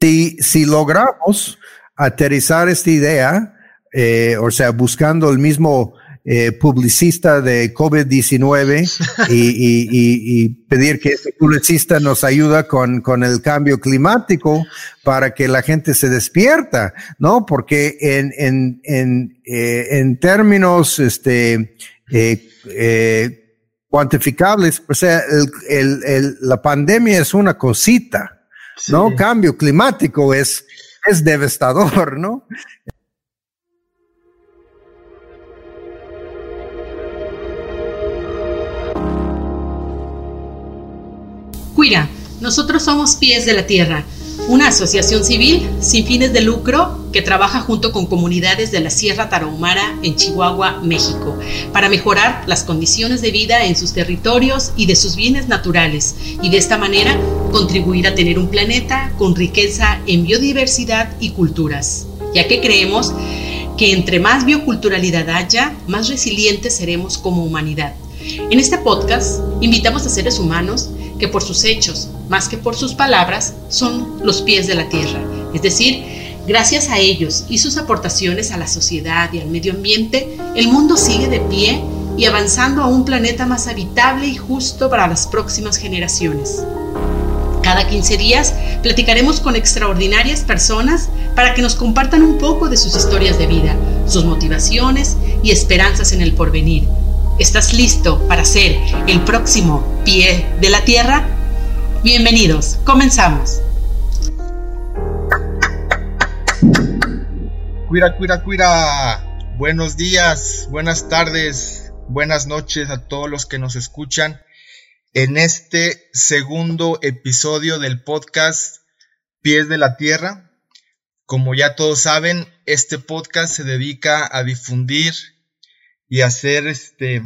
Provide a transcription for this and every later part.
Si, si logramos aterrizar esta idea, eh, o sea, buscando el mismo eh, publicista de COVID-19 y, pedir que ese publicista nos ayuda con, con el cambio climático para que la gente se despierta, ¿no? Porque en, en, en, eh, en términos este, cuantificables, o sea, el, el, la pandemia es una cosita, ¿no? Cambio climático es, es devastador, ¿no? Cuira, nosotros somos Pies de la Tierra, una asociación civil sin fines de lucro que trabaja junto con comunidades de la Sierra Tarahumara en Chihuahua, México, para mejorar las condiciones de vida en sus territorios y de sus bienes naturales y de esta manera contribuir a tener un planeta con riqueza en biodiversidad y culturas, ya que creemos que entre más bioculturalidad haya, más resilientes seremos como humanidad. En este podcast invitamos a seres humanos que por sus hechos, más que por sus palabras, son los pies de la tierra. Es decir, gracias a ellos y sus aportaciones a la sociedad y al medio ambiente, el mundo sigue de pie y avanzando a un planeta más habitable y justo para las próximas generaciones. Cada 15 días platicaremos con extraordinarias personas para que nos compartan un poco de sus historias de vida, sus motivaciones y esperanzas en el porvenir ¿Estás listo para ser el próximo pie de la Tierra? Bienvenidos, comenzamos. Cuira, cuira, cuira. Buenos días, buenas tardes, buenas noches a todos los que nos escuchan en este segundo episodio del podcast Pies de la Tierra. Como ya todos saben, este podcast se dedica a difundir y hacer este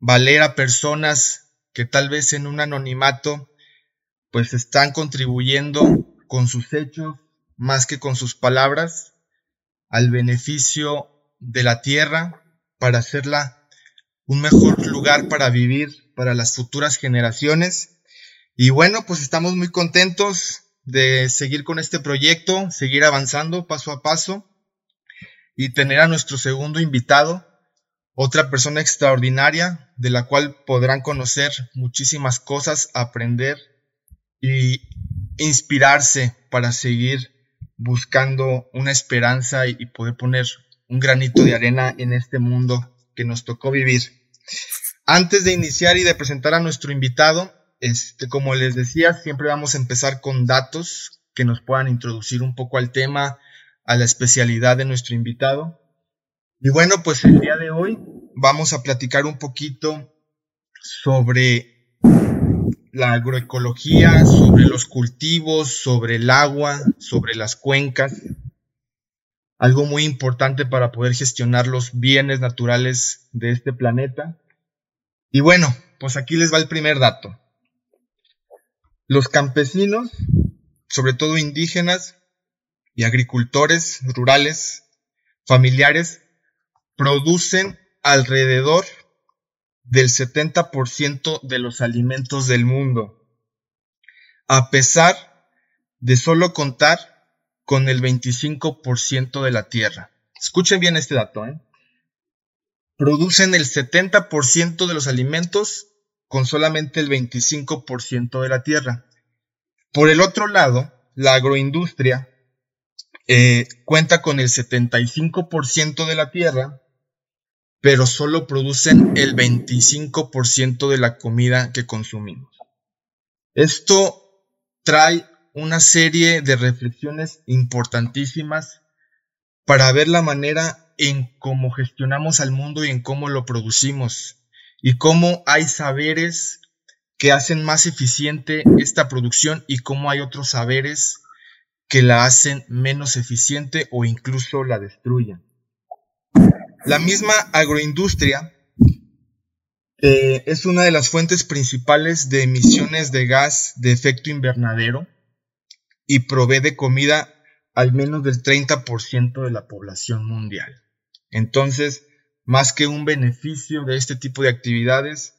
valer a personas que tal vez en un anonimato pues están contribuyendo con sus hechos más que con sus palabras al beneficio de la tierra para hacerla un mejor lugar para vivir para las futuras generaciones. Y bueno, pues estamos muy contentos de seguir con este proyecto, seguir avanzando paso a paso y tener a nuestro segundo invitado, otra persona extraordinaria de la cual podrán conocer muchísimas cosas, aprender y inspirarse para seguir buscando una esperanza y poder poner un granito de arena en este mundo que nos tocó vivir. Antes de iniciar y de presentar a nuestro invitado, este, como les decía, siempre vamos a empezar con datos que nos puedan introducir un poco al tema, a la especialidad de nuestro invitado. Y bueno, pues el día de hoy vamos a platicar un poquito sobre la agroecología, sobre los cultivos, sobre el agua, sobre las cuencas. Algo muy importante para poder gestionar los bienes naturales de este planeta. Y bueno, pues aquí les va el primer dato. Los campesinos, sobre todo indígenas y agricultores rurales, familiares, producen alrededor del 70% de los alimentos del mundo, a pesar de solo contar con el 25% de la tierra. Escuchen bien este dato. ¿eh? Producen el 70% de los alimentos con solamente el 25% de la tierra. Por el otro lado, la agroindustria eh, cuenta con el 75% de la tierra pero solo producen el 25% de la comida que consumimos. Esto trae una serie de reflexiones importantísimas para ver la manera en cómo gestionamos al mundo y en cómo lo producimos y cómo hay saberes que hacen más eficiente esta producción y cómo hay otros saberes que la hacen menos eficiente o incluso la destruyen. La misma agroindustria es una de las fuentes principales de emisiones de gas de efecto invernadero y provee de comida al menos del 30% de la población mundial. Entonces, más que un beneficio de este tipo de actividades,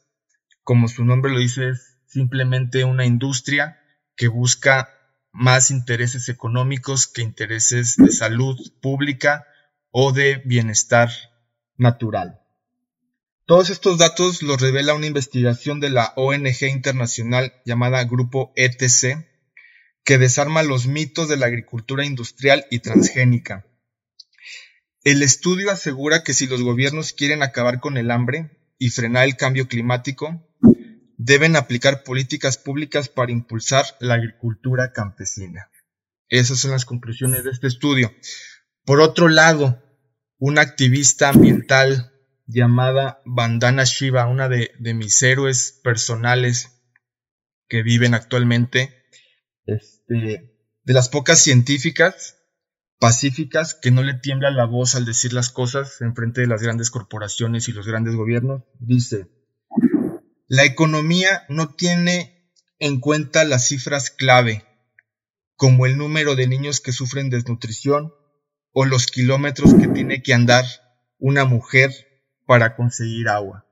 como su nombre lo dice, es simplemente una industria que busca más intereses económicos que intereses de salud pública o de bienestar natural. Todos estos datos los revela una investigación de la ONG internacional llamada Grupo ETC, que desarma los mitos de la agricultura industrial y transgénica. El estudio asegura que si los gobiernos quieren acabar con el hambre y frenar el cambio climático, deben aplicar políticas públicas para impulsar la agricultura campesina. Esas son las conclusiones de este estudio. Por otro lado, una activista ambiental llamada Bandana Shiva, una de, mis héroes personales que viven actualmente, este, de las pocas científicas pacíficas que no le tiembla la voz al decir las cosas en frente de las grandes corporaciones y los grandes gobiernos, dice, la economía no tiene en cuenta las cifras clave, como el número de niños que sufren desnutrición o los kilómetros que tiene que andar una mujer para conseguir agua.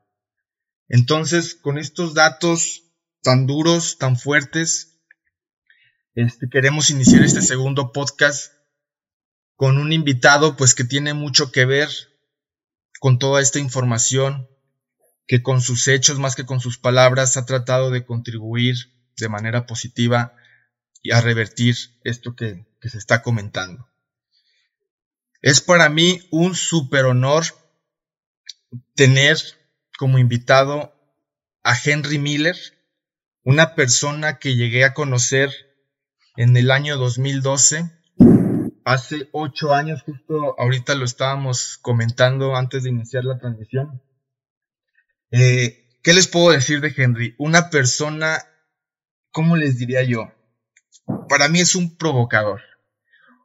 Entonces, con estos datos tan duros, tan fuertes, este, queremos iniciar este segundo podcast con un invitado pues que tiene mucho que ver con toda esta información, que con sus hechos más que con sus palabras ha tratado de contribuir de manera positiva y a revertir esto que, que se está comentando. Es para mí un super honor tener como invitado a Henry Miller, una persona que llegué a conocer en el año 2012. Hace ocho años, justo ahorita lo estábamos comentando antes de iniciar la transmisión. Eh, ¿Qué les puedo decir de Henry? Una persona, ¿cómo les diría yo? Para mí es un provocador.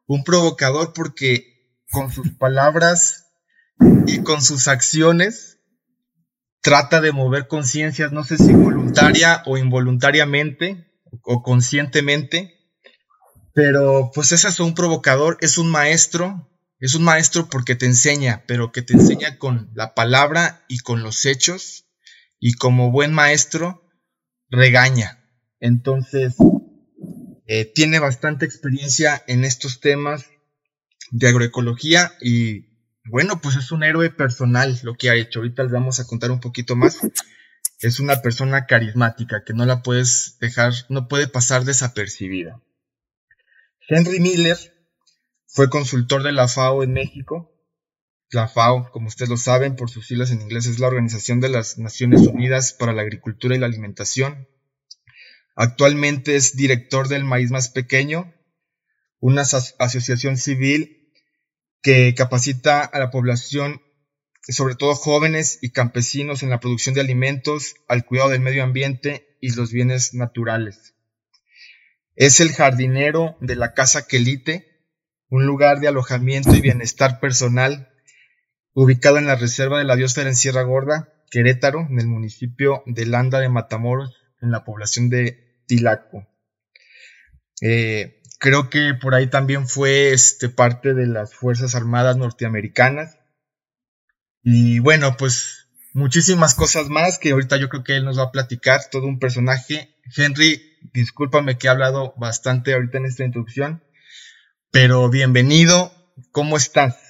Un provocador porque con sus palabras y con sus acciones trata de mover conciencias, no sé si voluntaria o involuntariamente o conscientemente, pero pues ese es un provocador, es un maestro, es un maestro porque te enseña, pero que te enseña con la palabra y con los hechos y como buen maestro regaña. Entonces, eh, tiene bastante experiencia en estos temas de agroecología y bueno, pues es un héroe personal lo que ha hecho. Ahorita les vamos a contar un poquito más. Es una persona carismática que no la puedes dejar, no puede pasar desapercibida. Henry Miller fue consultor de la FAO en México. La FAO, como ustedes lo saben, por sus siglas en inglés, es la Organización de las Naciones Unidas para la Agricultura y la Alimentación. Actualmente es director del Maíz Más Pequeño, una asociación civil que capacita a la población, sobre todo jóvenes y campesinos, en la producción de alimentos, al cuidado del medio ambiente y los bienes naturales. Es el jardinero de la Casa Quelite, un lugar de alojamiento y bienestar personal ubicado en la reserva de la Biosfera en Sierra Gorda, Querétaro, en el municipio de Landa de Matamoros, en la población de Tilaco. Eh, Creo que por ahí también fue este, parte de las Fuerzas Armadas norteamericanas. Y bueno, pues muchísimas cosas más que ahorita yo creo que él nos va a platicar, todo un personaje. Henry, discúlpame que he hablado bastante ahorita en esta introducción, pero bienvenido, ¿cómo estás?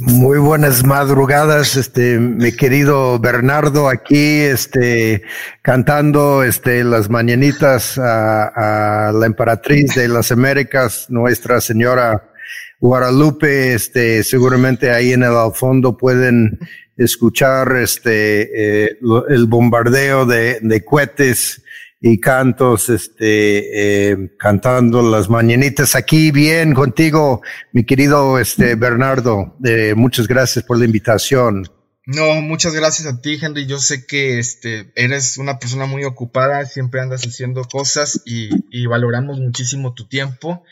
Muy buenas madrugadas, este, mi querido Bernardo, aquí, este, cantando, este, las mañanitas a, la emperatriz de las Américas, Nuestra Señora Guadalupe, este, seguramente ahí en el fondo pueden escuchar, este, eh, el bombardeo de, de cohetes, y cantos, este, eh, cantando las mañanitas aquí bien contigo, mi querido este, Bernardo. Eh, muchas gracias por la invitación. No, muchas gracias a ti, Henry. Yo sé que este, eres una persona muy ocupada, siempre andas haciendo cosas y, y valoramos muchísimo tu tiempo.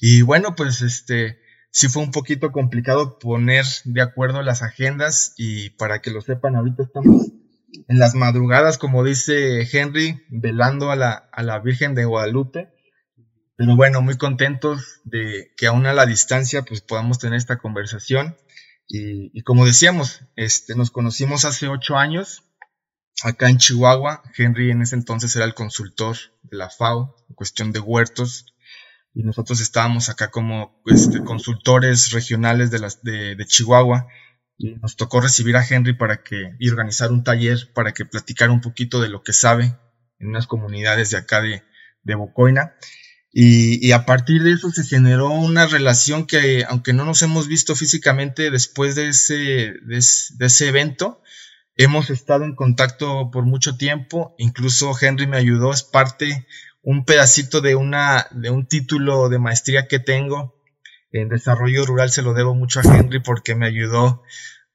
Y bueno, pues este, sí fue un poquito complicado poner de acuerdo las agendas y para que lo sepan, ahorita estamos en las madrugadas, como dice Henry, velando a la, a la Virgen de Guadalupe. Pero bueno, muy contentos de que aún a la distancia pues podamos tener esta conversación. Y, como decíamos, este, nos conocimos hace ocho años acá en Chihuahua. Henry en ese entonces era el consultor de la FAO en cuestión de huertos y nosotros estábamos acá como este, consultores regionales de, de, Chihuahua y nos tocó recibir a Henry para que y organizar un taller para que platicara un poquito de lo que sabe en unas comunidades de acá de, de Bocoina. Y, a partir de eso se generó una relación que, aunque no nos hemos visto físicamente después de ese, de, ese evento, hemos estado en contacto por mucho tiempo. Incluso Henry me ayudó, es parte, un pedacito de, una, de un título de maestría que tengo en desarrollo rural. Se lo debo mucho a Henry porque me ayudó,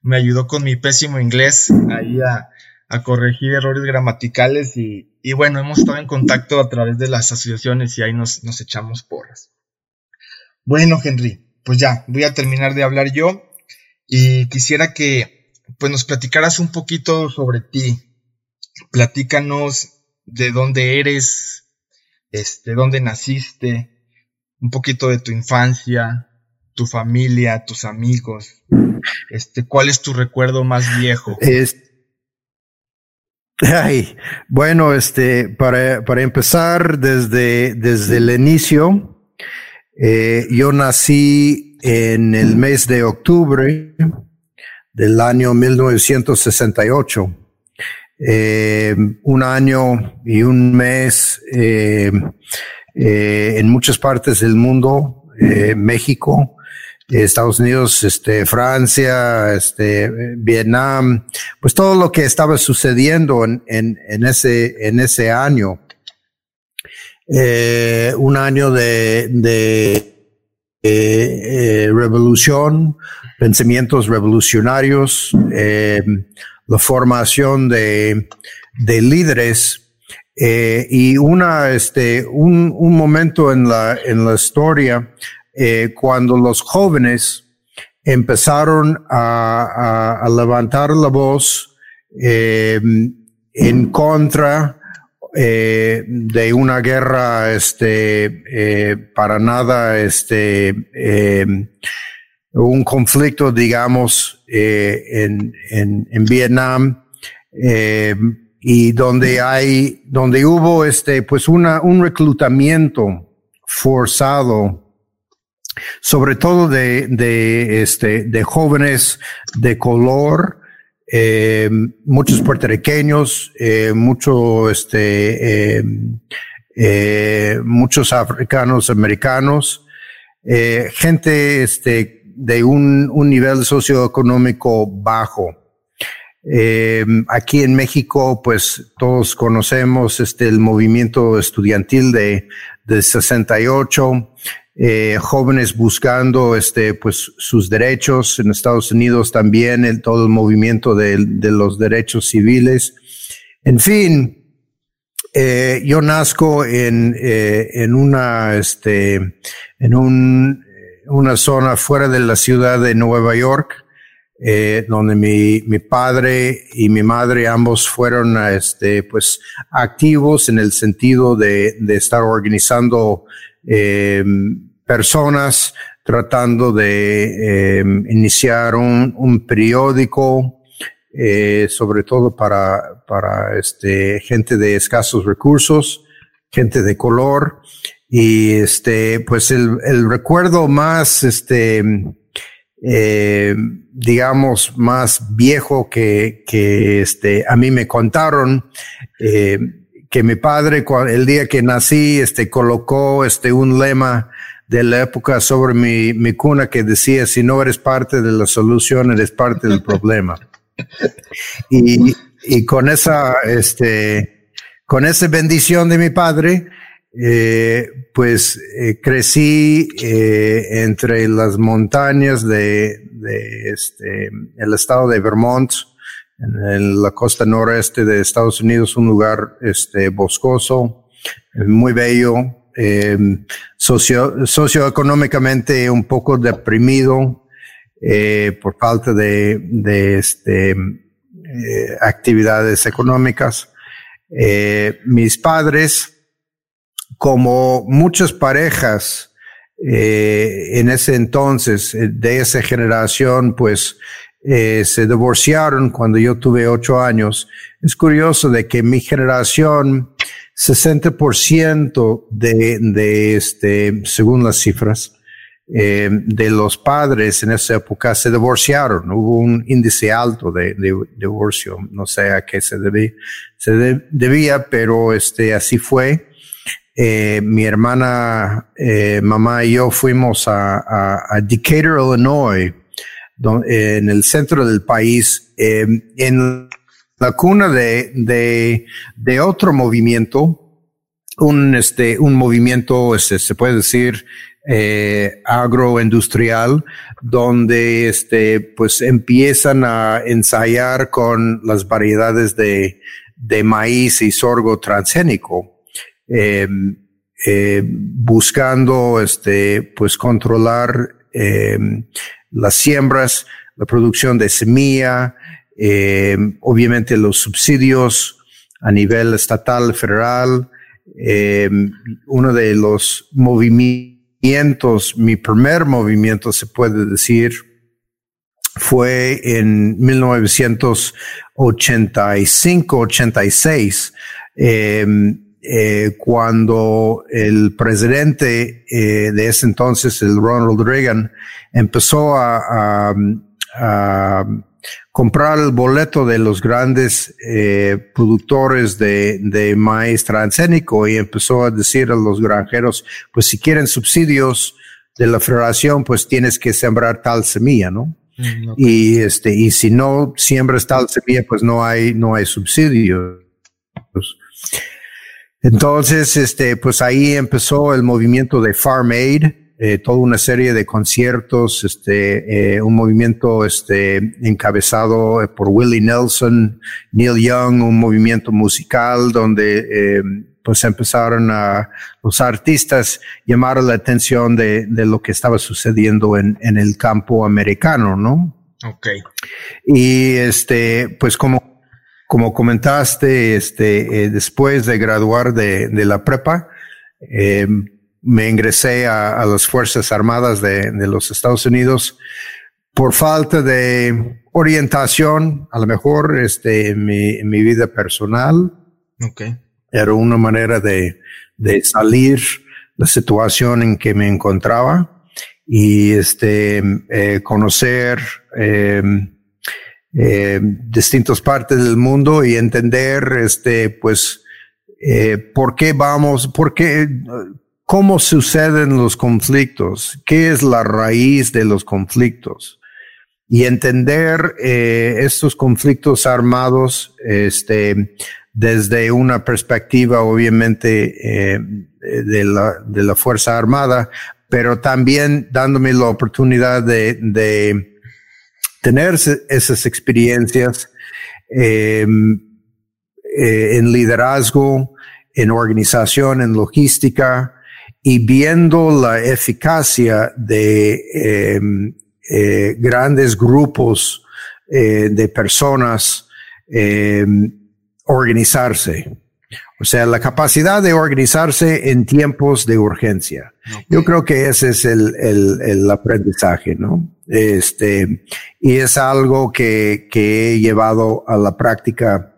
me ayudó con mi pésimo inglés ahí a, a corregir errores gramaticales y, y bueno, hemos estado en contacto a través de las asociaciones y ahí nos, nos echamos porras. Bueno, Henry, pues ya, voy a terminar de hablar yo y quisiera que pues nos platicaras un poquito sobre ti. Platícanos de dónde eres, este, dónde naciste, un poquito de tu infancia, tu familia, tus amigos. Este, ¿cuál es tu recuerdo más viejo? Ay, bueno, este, para, para empezar desde, desde el inicio, eh, yo nací en el mes de octubre del año 1968. Eh, un año y un mes eh, eh, en muchas partes del mundo, eh, México, Estados Unidos, este, Francia, este, Vietnam, pues todo lo que estaba sucediendo en, en, en ese, en ese año. Eh, un año de, de eh, revolución, pensamientos revolucionarios, eh, la formación de, de líderes eh, y una, este, un, un momento en la, en la historia eh, cuando los jóvenes empezaron a, a, levantar la voz eh, en contra eh, de una guerra este, eh, para nada este, eh, un conflicto digamos en, en, en, Vietnam y donde hay donde hubo este pues una un reclutamiento forzado sobre todo de, de, este, de jóvenes de color, eh, muchos puertorriqueños, eh, mucho, este, eh, eh muchos africanos americanos, gente este, de un, un nivel socioeconómico bajo. Eh, aquí en México, pues todos conocemos este el movimiento estudiantil de, de 68, eh, jóvenes buscando este, pues, sus derechos. En Estados Unidos también el, todo el movimiento de, de los derechos civiles. En fin, eh, yo nazco en, eh, en una, este, en un, una zona fuera de la ciudad de Nueva York, eh, donde mi, mi padre y mi madre ambos fueron, este, pues, activos en el sentido de, de estar organizando eh, personas tratando de eh, iniciar un, un periódico, eh, sobre todo para, para este, gente de escasos recursos, gente de color. Y este, pues el, el recuerdo más, este, eh, digamos, más viejo que, que este, a mí me contaron, eh, que mi padre, el día que nací, este, colocó este, un lema de la época sobre mi, mi cuna que decía, si no eres parte de la solución, eres parte del problema. Y, y con esa, este, con esa bendición de mi padre, eh, pues eh, crecí eh, entre las montañas de, de este, el estado de Vermont, en la costa noreste de Estados Unidos, un lugar este, boscoso, muy bello, eh, socio, socioeconómicamente un poco deprimido por falta de, de este, actividades económicas. Mis padres, como muchas parejas eh, en ese entonces, eh, de esa generación, pues eh, se divorciaron cuando yo tuve ocho años. Es curioso de que mi generación, 60% de, de este, según las cifras, eh, de los padres en esa época se divorciaron. Hubo un índice alto de, divorcio. No sé a qué se debía, se debía, pero este, así fue. Eh, mi hermana, eh, mamá y yo fuimos a, Decatur, Illinois, en el centro del país, en la cuna de, de, otro movimiento, un, este, un movimiento, este, se puede decir, eh, agroindustrial, donde este, pues empiezan a ensayar con las variedades de, de maíz y sorgo transgénico, em, eh, buscando este, pues controlar em, las siembras, la producción de semilla, em, obviamente los subsidios a nivel estatal, federal, uno de los movimientos mi primer movimiento se puede decir, fue en 1985-86, em, eh, cuando el presidente eh, de ese entonces, el Ronald Reagan, empezó a comprar el boleto de los grandes eh, productores de, de, maíz transgénico y empezó a decir a los granjeros, pues si quieren subsidios de la federación, pues tienes que sembrar tal semilla, ¿no? Mm, y este, y si no siembras tal semilla, pues no hay, no hay subsidios. Entonces, este, pues ahí empezó el movimiento de Farm Aid, eh, toda una serie de conciertos, este, eh, un movimiento este, encabezado eh, por Willie Nelson, Neil Young, un movimiento musical donde eh, pues empezaron a los artistas llamar la atención de, de lo que estaba sucediendo en, en, el campo americano, ¿no? Ok. Y este, pues como, como comentaste, este, después de graduar de, de la prepa, eh, me ingresé a, las Fuerzas Armadas de, los Estados Unidos por falta de orientación, a lo mejor este, en mi, vida personal. Okay. Era una manera de, de salir la situación en que me encontraba y este, eh, conocer eh, eh, distintas partes del mundo y entender, este, pues, por qué vamos, por qué, cómo suceden los conflictos, qué es la raíz de los conflictos. Y entender eh, estos conflictos armados este, desde una perspectiva obviamente eh, de, la, de la Fuerza Armada, pero también dándome la oportunidad de, de tener esas experiencias em, eh, en liderazgo, en organización, en logística, y viendo la eficacia de em, eh, grandes grupos eh, de personas em, organizarse. O sea, la capacidad de organizarse en tiempos de urgencia. Yo creo que ese es el, el, el, aprendizaje, ¿no? Este, y es algo que, que he llevado a la práctica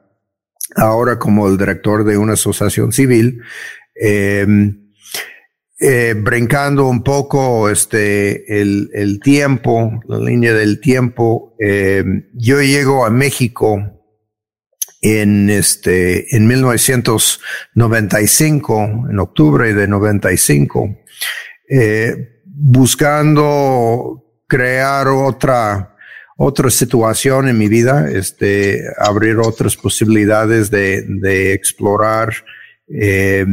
ahora como el director de una asociación civil. Eh, eh, brincando un poco este, el, el, tiempo, la línea del tiempo, eh, yo llego a México en este, en 1995, en octubre de 95, eh, buscando crear otra, otra situación en mi vida, este, abrir otras posibilidades de, de explorar, eh,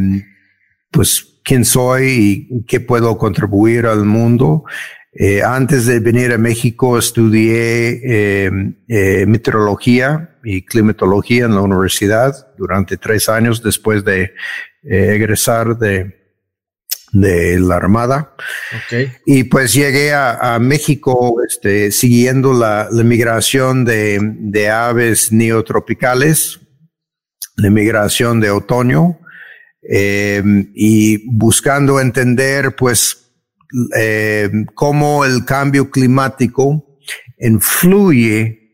pues quién soy y qué puedo contribuir al mundo. Eh, antes de venir a México estudié eh, eh, meteorología y climatología en la universidad durante tres años después de egresar de, de la Armada. Okay. Y pues llegué a, a México este, siguiendo la, la migración de, de aves neotropicales, la migración de otoño. Y buscando entender pues eh, cómo el cambio climático influye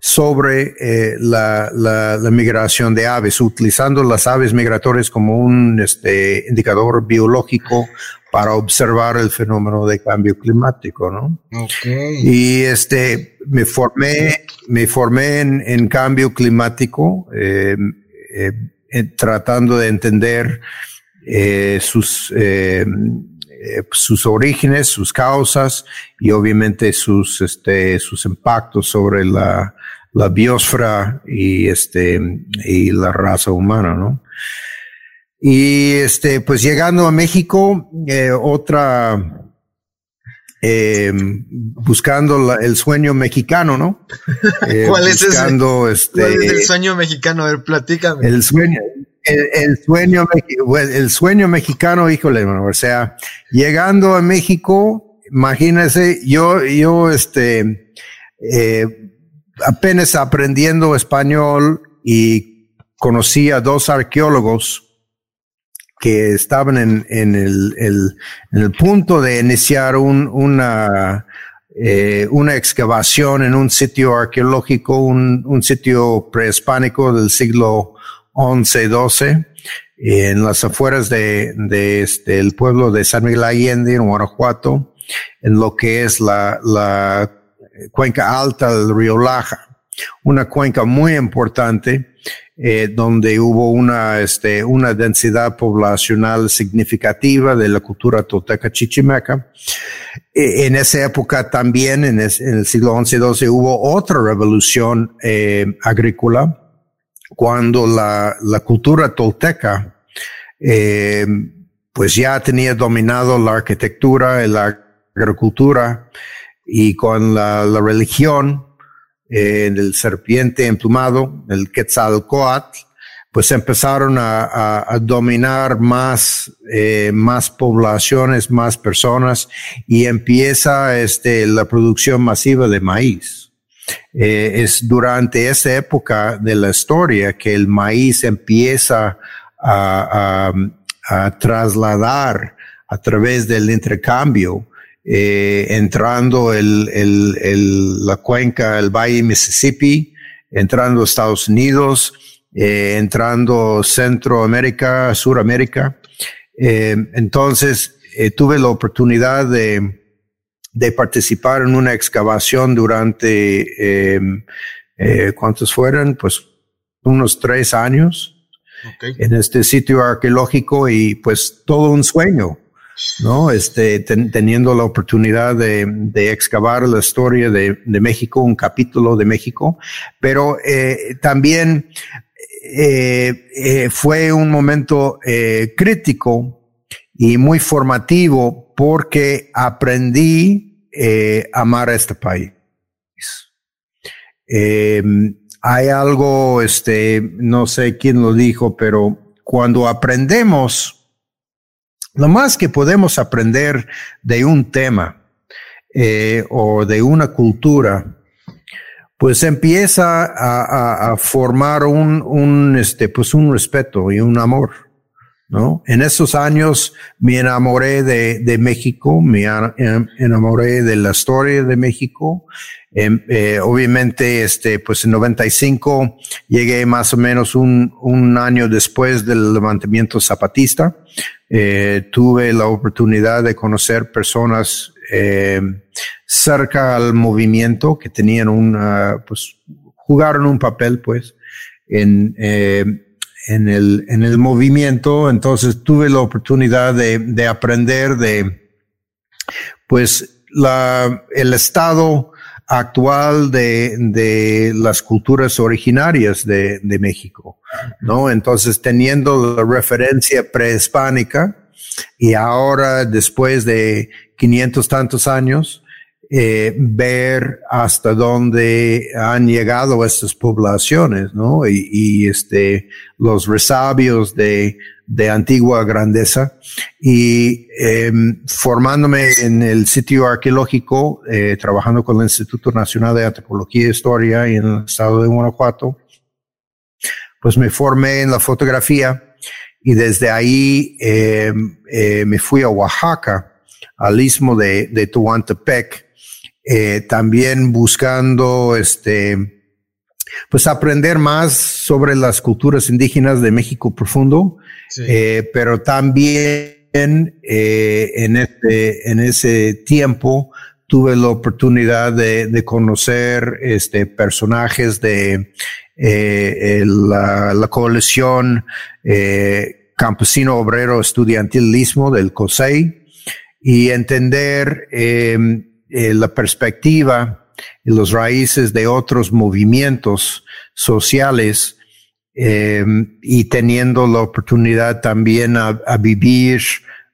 sobre eh, la, la, la, migración de aves, utilizando las aves migratorias como un este, indicador biológico para observar el fenómeno de cambio climático, ¿no? Okay. Y este, me formé, me formé en, en cambio climático, eh, eh, tratando de entender eh, sus eh, sus orígenes, sus causas y obviamente sus, este, sus impactos sobre la, la biosfera y, este, y la raza humana, ¿no? Y este, pues llegando a México, eh, otra, eh, buscando el sueño mexicano, ¿no? Eh, ¿Cuál es ese? Este, ¿Cuál es el sueño mexicano? A ver, platícame. El sueño, el, sueño, el sueño mexicano, híjole, o sea, llegando a México, imagínese, yo, yo, este, eh, apenas aprendiendo español y conocí a dos arqueólogos que estaban en, en, el, en el punto de iniciar un, una, eh, una excavación en un sitio arqueológico, un, un sitio prehispánico del siglo 11, 12, en las afueras de, de este, el pueblo de San Miguel Allende, en Guanajuato, en lo que es la, la cuenca alta del río Laja, una cuenca muy importante, eh, donde hubo una, este, una densidad poblacional significativa de la cultura tolteca chichimeca. E, en esa época también, en, el siglo XI, XII, hubo otra revolución eh, agrícola, cuando la, la cultura tolteca eh, pues ya tenía dominado la arquitectura y la agricultura y con la, la religión eh, del serpiente emplumado, el Quetzalcoatl, pues empezaron a, a, dominar más, eh, más poblaciones, más personas y empieza este, la producción masiva de maíz. Eh, es durante esa época de la historia que el maíz empieza a, trasladar a través del intercambio, eh, entrando el, la cuenca, el valle Mississippi, entrando Estados Unidos, eh, entrando Centroamérica, Suramérica. entonces, tuve la oportunidad de, de participar en una excavación durante, eh, eh, ¿cuántos fueron? Pues unos tres años en este sitio arqueológico y pues todo un sueño, ¿no? Este, teniendo la oportunidad de, de excavar la historia de, de, México, un capítulo de México, pero eh, también eh, eh, fue un momento eh, crítico y muy formativo porque aprendí eh, amar a este país. Em, hay algo, este, no sé quién lo dijo, pero cuando aprendemos, lo más que podemos aprender de un tema eh, o de una cultura, pues empieza a, a formar un, un, este, pues un respeto y un amor. ¿No? En esos años me enamoré de, de México, me enamoré de la historia de México. Em, eh, obviamente, este, pues en 95 llegué más o menos un, un año después del levantamiento zapatista. Eh, tuve la oportunidad de conocer personas eh, cerca al movimiento que tenían una, pues jugaron un papel, pues, en, eh, en el, en el movimiento, entonces tuve la oportunidad de, de aprender de, pues, la, el estado actual de, de las culturas originarias de, de México, ¿no? Entonces, teniendo la referencia prehispánica y ahora, después de 500 tantos años, eh, ver hasta dónde han llegado estas poblaciones, ¿no? Y, y este, los resabios de, de antigua grandeza y eh, formándome en el sitio arqueológico, eh, trabajando con el Instituto Nacional de Antropología e Historia en el estado de Guanajuato, pues me formé en la fotografía y desde ahí em, eh, me fui a Oaxaca, al istmo de, de Tehuantepec, eh, también buscando este, pues aprender más sobre las culturas indígenas de México profundo, eh, pero también eh, en, este, en ese tiempo tuve la oportunidad de, de conocer este, personajes de eh, la, la, coalición eh, campesino obrero estudiantilismo del COSEI y entender em, eh, la perspectiva y los raíces de otros movimientos sociales em, y teniendo la oportunidad también a, vivir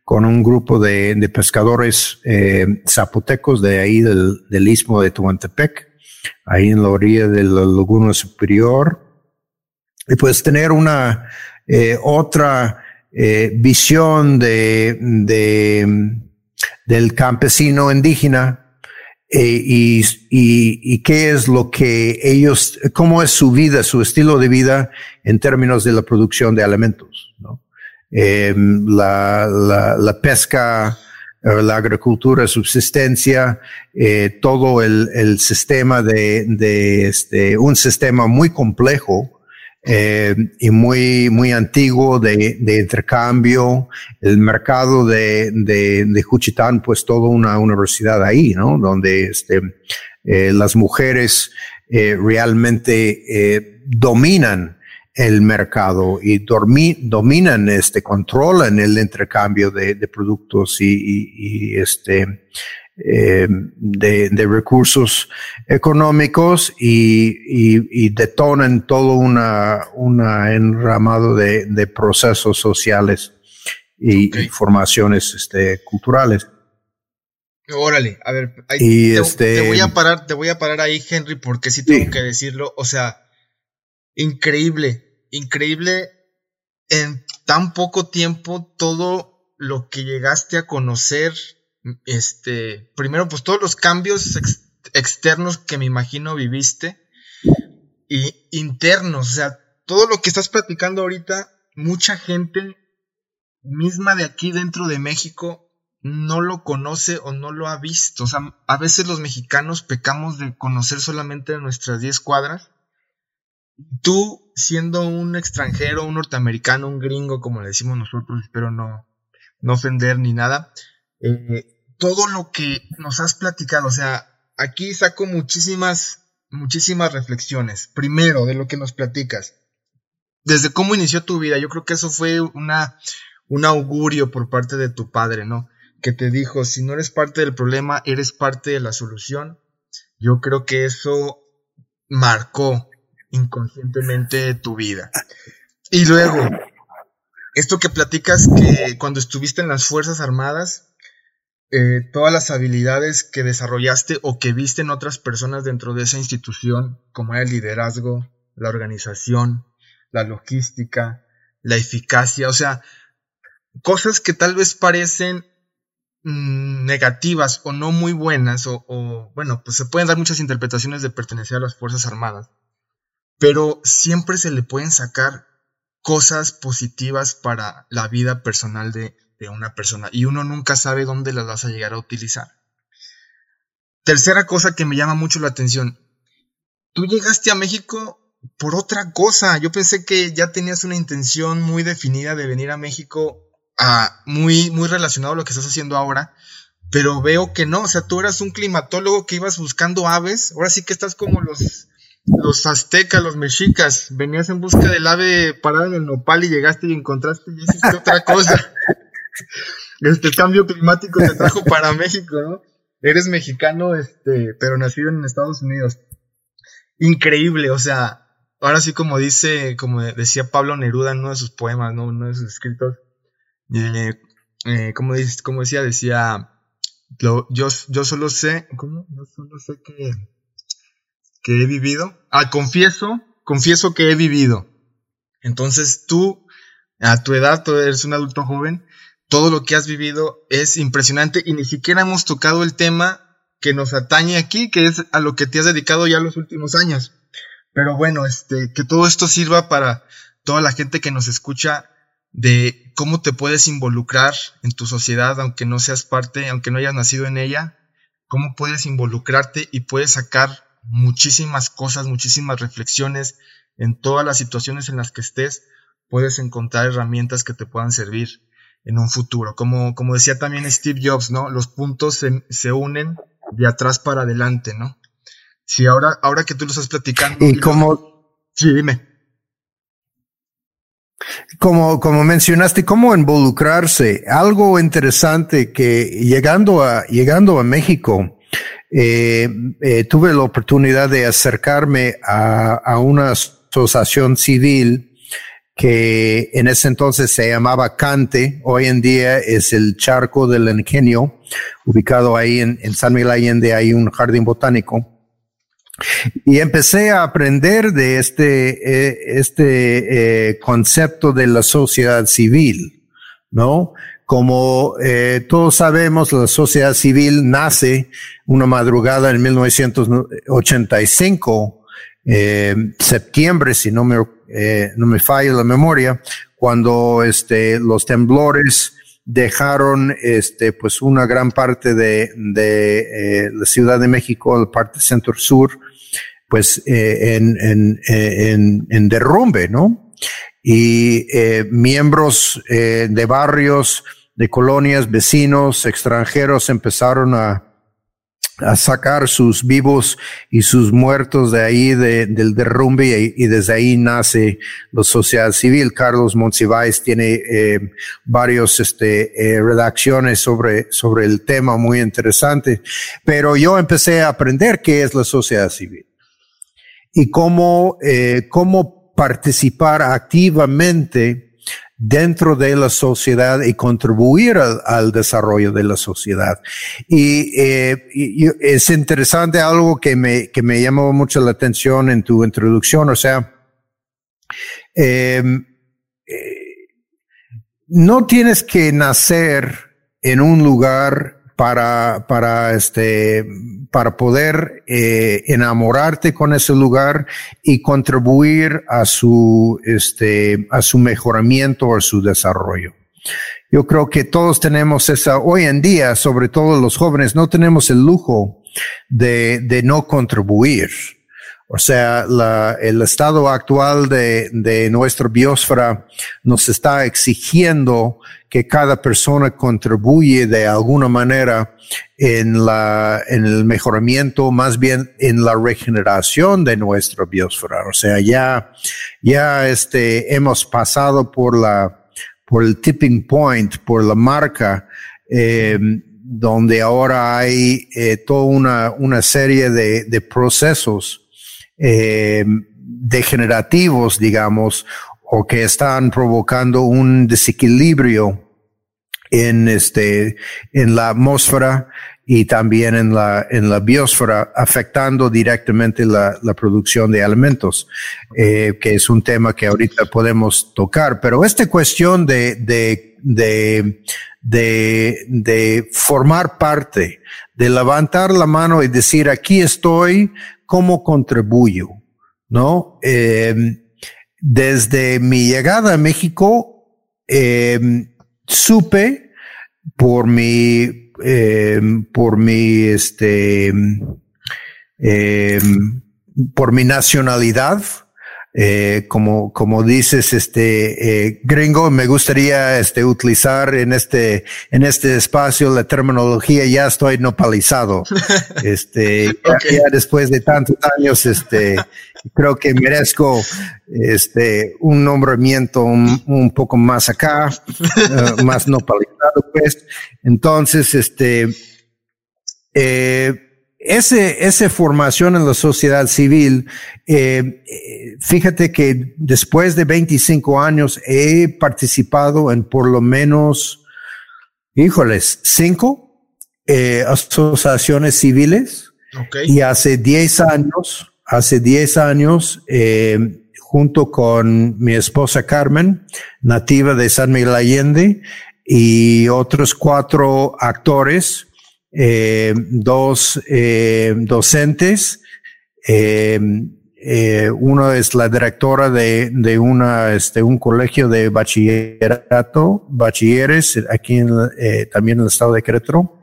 con un grupo de, pescadores eh, zapotecos de ahí del, del istmo de Tuantepec, ahí en la orilla de la Laguna Superior, y pues tener una eh, otra eh, visión de, de, del campesino indígena eh, y, y, y, qué es lo que ellos, cómo es su vida, su estilo de vida en términos de la producción de alimentos, ¿no? eh, la, la, la, pesca, eh, la agricultura, subsistencia, eh, todo el, el, sistema de, de este, un sistema muy complejo eh, y muy, muy antiguo de, de, intercambio. El mercado de, de, de Juchitán, pues toda una universidad ahí, ¿no? Donde este, eh, las mujeres eh, realmente dominan el mercado y dominan, este, controlan el intercambio de, de productos y, y, y este, eh, de, de, recursos económicos y, y, y detonan todo una, una enramado de, de procesos sociales y, okay. y formaciones este, culturales. Órale, a ver, ahí, y te, este, te, voy a parar, te voy a parar ahí, Henry, porque sí tengo sí. que decirlo. O sea, increíble, increíble en tan poco tiempo todo lo que llegaste a conocer, este, primero pues todos los cambios ex externos que me imagino viviste y internos, o sea, todo lo que estás platicando ahorita, mucha gente misma de aquí dentro de México no lo conoce o no lo ha visto. O sea, a veces los mexicanos pecamos de conocer solamente nuestras 10 cuadras tú siendo un extranjero, un norteamericano, un gringo, como le decimos nosotros, espero no, no ofender ni nada, eh, todo lo que nos has platicado, o sea, aquí saco muchísimas, muchísimas reflexiones. Primero, de lo que nos platicas. Desde cómo inició tu vida, yo creo que eso fue una, un augurio por parte de tu padre, ¿no? Que te dijo, si no eres parte del problema, eres parte de la solución. Yo creo que eso marcó inconscientemente tu vida. Y luego, esto que platicas que cuando estuviste en las Fuerzas Armadas, eh, todas las habilidades que desarrollaste o que viste en otras personas dentro de esa institución, como el liderazgo, la organización, la logística, la eficacia, o sea, cosas que tal vez parecen mmm, negativas o no muy buenas, o, o, bueno, pues se pueden dar muchas interpretaciones de pertenecer a las Fuerzas Armadas pero siempre se le pueden sacar cosas positivas para la vida personal de, de, una persona y uno nunca sabe dónde las vas a llegar a utilizar. Tercera cosa que me llama mucho la atención, tú llegaste a México por otra cosa, yo pensé que ya tenías una intención muy definida de venir a México a, muy, muy relacionado a lo que estás haciendo ahora, pero veo que no, o sea, tú eras un climatólogo que ibas buscando aves, ahora sí que estás como los los aztecas, los mexicas, venías en busca del ave parada en el nopal y llegaste y encontraste y hiciste otra cosa. Este cambio climático te trajo para México, ¿no? Eres mexicano, este, pero nacido en Estados Unidos. Increíble, o sea, ahora sí como dice, como decía Pablo Neruda en uno de sus poemas, ¿no? Uno de sus escritos. Eh, eh, como, dice, como decía, decía, yo, yo solo sé, ¿cómo? Yo solo sé que que he vivido. Ah, confieso, confieso que he vivido. Entonces tú, a tu edad, tú eres un adulto joven, todo lo que has vivido es impresionante y ni siquiera hemos tocado el tema que nos atañe aquí, que es a lo que te has dedicado ya los últimos años. Pero bueno, este, que todo esto sirva para toda la gente que nos escucha de cómo te puedes involucrar en tu sociedad, aunque no seas parte, aunque no hayas nacido en ella, cómo puedes involucrarte y puedes sacar muchísimas cosas, muchísimas reflexiones en todas las situaciones en las que estés, puedes encontrar herramientas que te puedan servir en un futuro. Como, como decía también Steve Jobs, ¿no? Los puntos se, se unen de atrás para adelante, ¿no? Sí, ahora, ahora que tú lo estás platicando. Y como. Sí, dime. Como, como mencionaste, cómo involucrarse. Algo interesante que llegando a, llegando a México, eh, eh, tuve la oportunidad de acercarme a, a una asociación civil que en ese entonces se llamaba Cante, hoy en día es el Charco del Ingenio, ubicado ahí en, San Miguel Allende, hay un jardín botánico. Y empecé a aprender de este, eh, este eh, concepto de la sociedad civil, ¿no? Como eh, todos sabemos, la sociedad civil nace una madrugada en 1985, septiembre, si no me eh, no me falla la memoria, cuando este, los temblores dejaron este, pues una gran parte de, de eh, la Ciudad de México, la parte centro-sur, pues eh, en, en, en, en, derrumbe, ¿no? Y miembros de barrios, de colonias, vecinos, extranjeros empezaron a, a sacar sus vivos y sus muertos de ahí del derrumbe y, desde ahí nace la sociedad civil. Carlos Monsiváis tiene eh, varios este, eh, redacciones sobre, sobre el tema muy interesante, pero yo empecé a aprender qué es la sociedad civil y cómo, eh, cómo participar activamente dentro de la sociedad y contribuir al, desarrollo de la sociedad. Y, eh, es interesante algo que me, que me llamó mucho la atención en tu introducción, o sea, em, eh, no tienes que nacer en un lugar para, para, este, para poder eh, enamorarte con ese lugar y contribuir a su, este, a su mejoramiento o a su desarrollo. Yo creo que todos tenemos esa, hoy en día, sobre todo los jóvenes, no tenemos el lujo de, de no contribuir. O sea, la, el estado actual de, de nuestra biosfera nos está exigiendo que cada persona contribuye de alguna manera en la, en el mejoramiento, más bien en la regeneración de nuestra biosfera. O sea, ya, ya este, hemos pasado por la, por el tipping point, por la marca, eh, donde ahora hay eh, toda una, una serie de, de procesos eh, degenerativos, digamos, o que están provocando un desequilibrio en este, en la atmósfera y también en la, en la biosfera, afectando directamente la, la producción de alimentos, eh, que es un tema que ahorita podemos tocar. Pero esta cuestión de, de, de, de, de formar parte, de levantar la mano y decir, aquí estoy, cómo contribuyo, ¿no? Eh, desde mi llegada a México, eh, supe por mi, eh, por mi, este, por mi nacionalidad, eh, como, como dices, este, eh, gringo, me gustaría, este, utilizar en este, en este espacio la terminología ya estoy nopalizado. Este, ya, después de tantos años, este, creo que merezco, este, un nombramiento un, poco más acá, uh, más nopalizado, pues. Entonces, este, eh, ese, esa formación en la sociedad civil, eh, eh, fíjate que después de 25 años he participado en por lo menos, híjoles, cinco eh, asociaciones civiles. Y hace 10 años, hace 10 años, junto con mi esposa Carmen, nativa de San Miguel Allende, y otros cuatro actores, eh, dos eh, docentes. Eh, eh, uno es la directora de, de una, este, un colegio de bachillerato, bachilleres, aquí en, eh, también en el estado de Querétaro.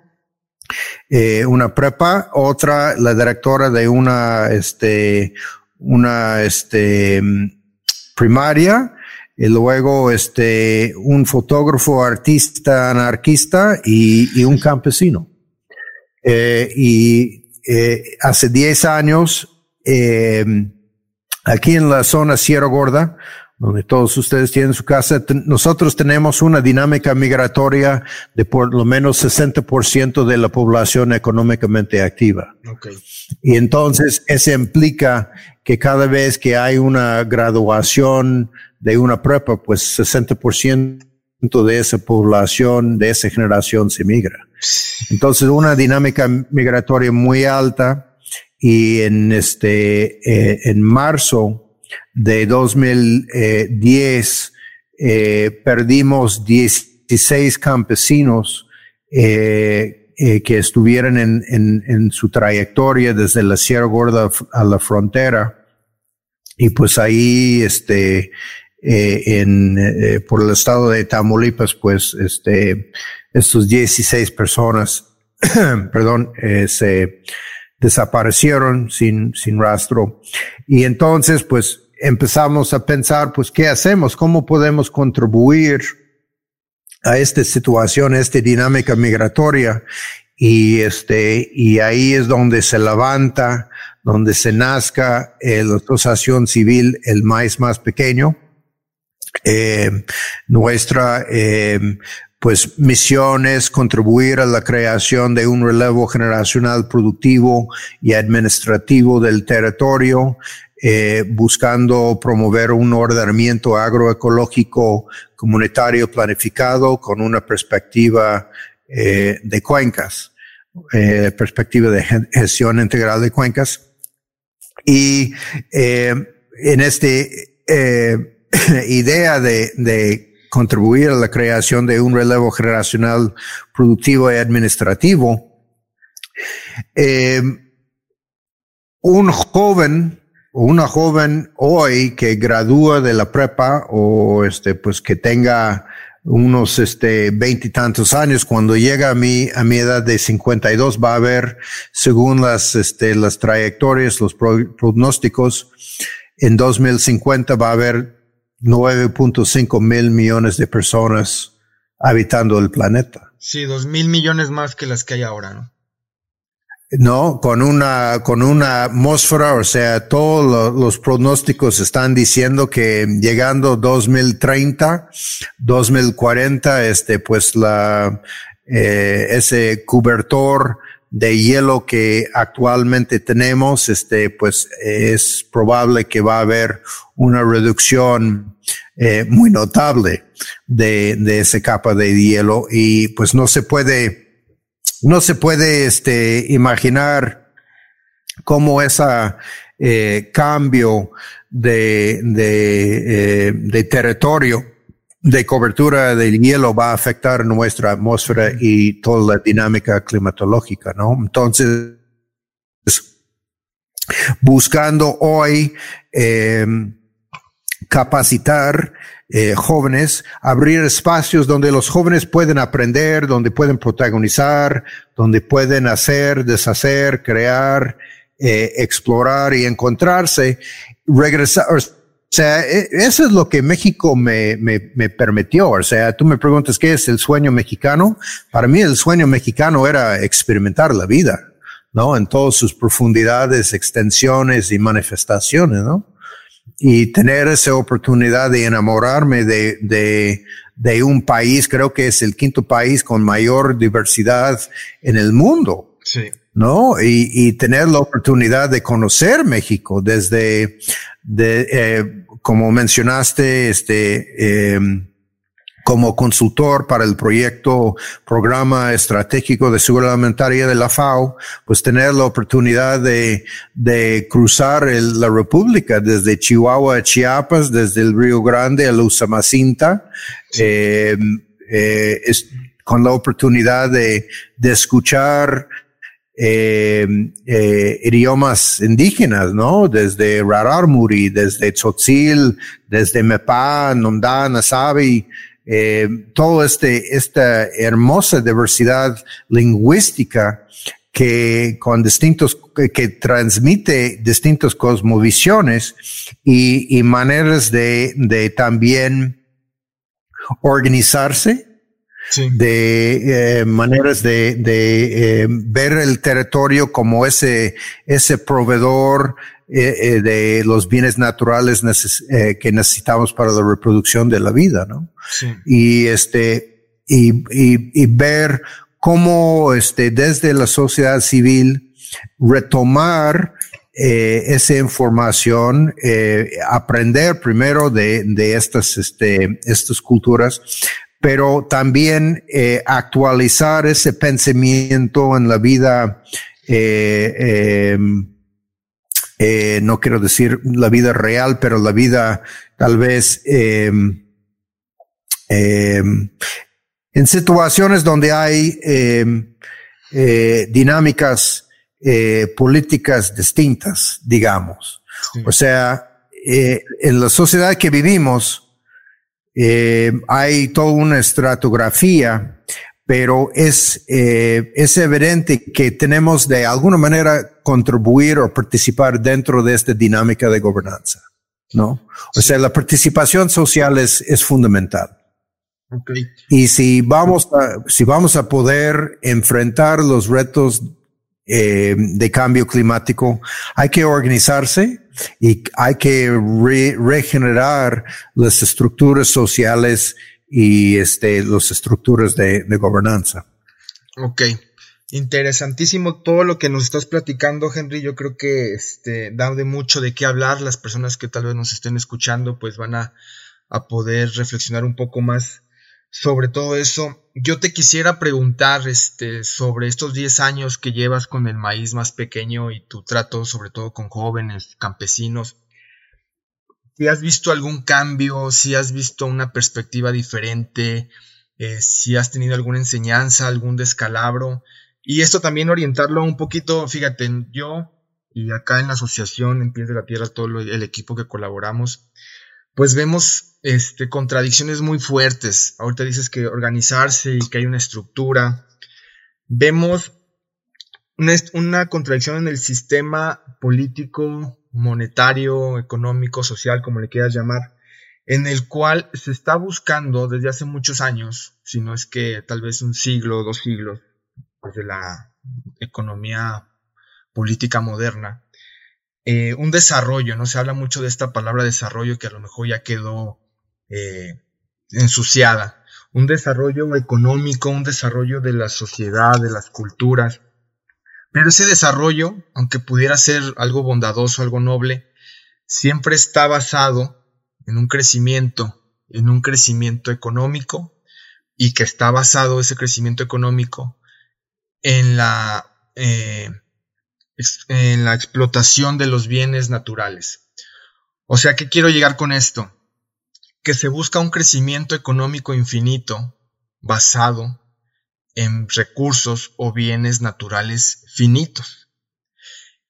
eh, una prepa, otra la directora de una, este, una, este, primaria, y luego, este, un fotógrafo, artista, anarquista y, un campesino. Eh, y eh, hace 10 años, aquí en la zona Sierra Gorda, donde todos ustedes tienen su casa, nosotros tenemos una dinámica migratoria de por lo menos 60% de la población económicamente activa. Okay. Y entonces eso implica que cada vez que hay una graduación de una prepa, pues 60% de esa población, de esa generación se migra. Entonces una dinámica migratoria muy alta y en este, eh, en marzo, de 2010 eh, perdimos 16 campesinos eh, que estuvieron en, en, su trayectoria desde la Sierra Gorda a la frontera. Y pues ahí, este, en, por el estado de Tamaulipas, pues, este, estos 16 personas, perdón, se, desaparecieron sin, sin rastro. Y entonces, pues, empezamos a pensar, pues, ¿qué hacemos? ¿Cómo podemos contribuir a esta situación, a esta dinámica migratoria? Y este, y ahí es donde se levanta, donde se nazca la asociación civil, el maíz más pequeño. Eh, nuestra eh, pues misiones, contribuir a la creación de un relevo generacional productivo y administrativo del territorio, eh, buscando promover un ordenamiento agroecológico comunitario planificado con una perspectiva eh, de cuencas, eh, perspectiva de gestión integral de cuencas. Y en este idea de, de contribuir a la creación de un relevo generacional productivo y administrativo. Eh, un joven o una joven hoy que gradúa de la prepa o este, pues que tenga unos este veintitantos años cuando llega a mi a mi edad de 52 va a haber según las este las trayectorias los pronósticos en 2050 va a haber 9.5 mil millones de personas habitando el planeta. Sí, dos mil millones más que las que hay ahora, ¿no? No, con una, con una atmósfera, o sea, todos los pronósticos están diciendo que llegando 2030, 2040, este, pues la, eh, ese cobertor de hielo que actualmente tenemos, este, pues es probable que va a haber una reducción eh, muy notable de, de esa capa de hielo y pues no se puede, no se puede este, imaginar cómo ese eh, cambio de, de, eh, de territorio de cobertura del hielo va a afectar nuestra atmósfera y toda la dinámica climatológica, ¿no? Entonces, buscando hoy eh, capacitar eh, jóvenes, abrir espacios donde los jóvenes pueden aprender, donde pueden protagonizar, donde pueden hacer, deshacer, crear, eh, explorar y encontrarse, regresar, o sea, e, eso es lo que México me, me, me, permitió. O sea, tú me preguntas qué es el sueño mexicano. Para mí el sueño mexicano era experimentar la vida, ¿no? En todas sus profundidades, extensiones y manifestaciones, ¿no? Y tener esa oportunidad de enamorarme de, de, de un país, creo que es el quinto país con mayor diversidad en el mundo. Sí. ¿no? Y, y, tener la oportunidad de conocer México desde, de, eh, como mencionaste, este, eh, como consultor para el proyecto Programa Estratégico de Seguridad Alimentaria de la FAO, pues tener la oportunidad de, de cruzar el, la República desde Chihuahua a Chiapas, desde el Río Grande a la Usamacinta, eh, eh, es, con la oportunidad de, de escuchar eh, eh, idiomas indígenas, ¿no? Desde Rararmuri, desde Tzotzil, desde Mepa, Nonda, Nasabi, eh, toda este, esta hermosa diversidad lingüística que con distintos, que transmite distintas cosmovisiones y, y maneras de, de también organizarse de eh, maneras de, de eh, ver el territorio como ese, ese proveedor eh, de los bienes naturales que necesitamos para la reproducción de la vida, ¿no? Y este, y, y, y, ver cómo este, desde la sociedad civil retomar esa información, aprender primero de, de estas, este, estas culturas, pero también eh, actualizar ese pensamiento en la vida, eh, em, eh, no quiero decir la vida real, pero la vida tal vez em, em, en situaciones donde hay dinámicas políticas distintas, digamos. O sea, en la sociedad que vivimos, eh, hay toda una estratografía, pero es, eh, es evidente que tenemos de alguna manera contribuir o participar dentro de esta dinámica de gobernanza, ¿no? O sea, la participación social es, es fundamental. Y si vamos a, si vamos a poder enfrentar los retos eh, de cambio climático, hay que organizarse y hay que regenerar las estructuras sociales y este, las estructuras de, de gobernanza. Ok. Interesantísimo todo lo que nos estás platicando, Henry. Yo creo que este, da de mucho de qué hablar. Las personas que tal vez nos estén escuchando, pues van a, a poder reflexionar un poco más sobre todo eso. Yo te quisiera preguntar este, sobre estos 10 años que llevas con el maíz más pequeño y tu trato sobre todo con jóvenes campesinos. Si has visto algún cambio, si has visto una perspectiva diferente, eh, si has tenido alguna enseñanza, algún descalabro. Y esto también orientarlo un poquito, fíjate, yo y acá en la asociación En Pies de la Tierra, todo el equipo que colaboramos, pues vemos este, contradicciones muy fuertes. Ahorita dices que organizarse y que hay una estructura. Vemos una, una contradicción en el sistema político, monetario, económico, social, como le quieras llamar, en el cual se está buscando desde hace muchos años, si no es que tal vez un siglo dos siglos, desde la economía política moderna, eh, un desarrollo, ¿no? Se habla mucho de esta palabra desarrollo que a lo mejor ya quedó eh, ensuciada. Un desarrollo económico, un desarrollo de la sociedad, de las culturas. Pero ese desarrollo, aunque pudiera ser algo bondadoso, algo noble, siempre está basado en un crecimiento, en un crecimiento económico y que está basado ese crecimiento económico en la eh, en la explotación de los bienes naturales. O sea, ¿qué quiero llegar con esto? Que se busca un crecimiento económico infinito basado en recursos o bienes naturales finitos.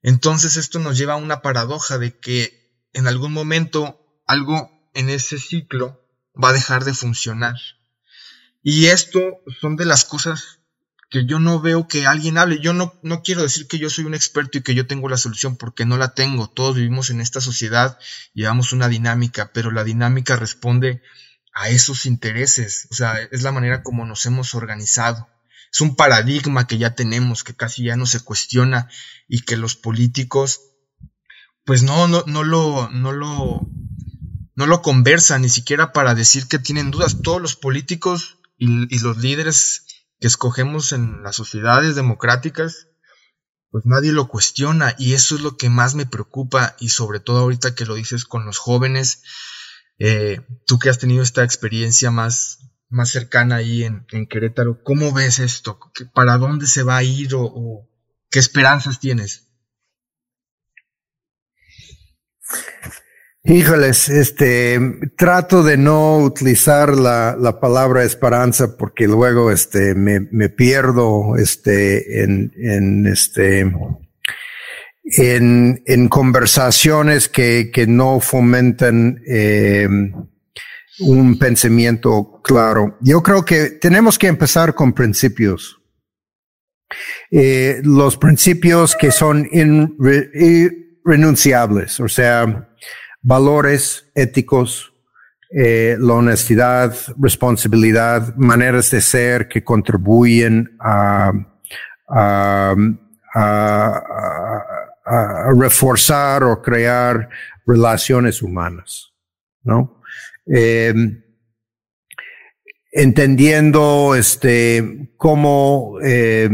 Entonces esto nos lleva a una paradoja de que en algún momento algo en ese ciclo va a dejar de funcionar. Y esto son de las cosas que yo no veo que alguien hable. Yo no, no quiero decir que yo soy un experto y que yo tengo la solución porque no la tengo. Todos vivimos en esta sociedad, llevamos una dinámica, pero la dinámica responde a esos intereses. O sea, es la manera como nos hemos organizado. Es un paradigma que ya tenemos, que casi ya no se cuestiona y que los políticos, pues no, no, no lo, no lo, no lo conversan ni siquiera para decir que tienen dudas. Todos los políticos y, y los líderes que escogemos en las sociedades democráticas, pues nadie lo cuestiona y eso es lo que más me preocupa y sobre todo ahorita que lo dices con los jóvenes, eh, tú que has tenido esta experiencia más, más cercana ahí en, Querétaro, ¿cómo ves esto? ¿Para dónde se va a ir o qué esperanzas tienes? Híjoles, este, trato de no utilizar la, la palabra esperanza porque luego, este, me, me pierdo, este, en, en, este, en, en conversaciones que, que no fomentan, eh, un pensamiento claro. Yo creo que tenemos que empezar con principios. Eh, los principios que son irrenunciables, o sea, valores éticos, eh, la honestidad, responsabilidad, maneras de ser que contribuyen a, a, reforzar o crear relaciones humanas, ¿no? Eh, entendiendo este cómo eh,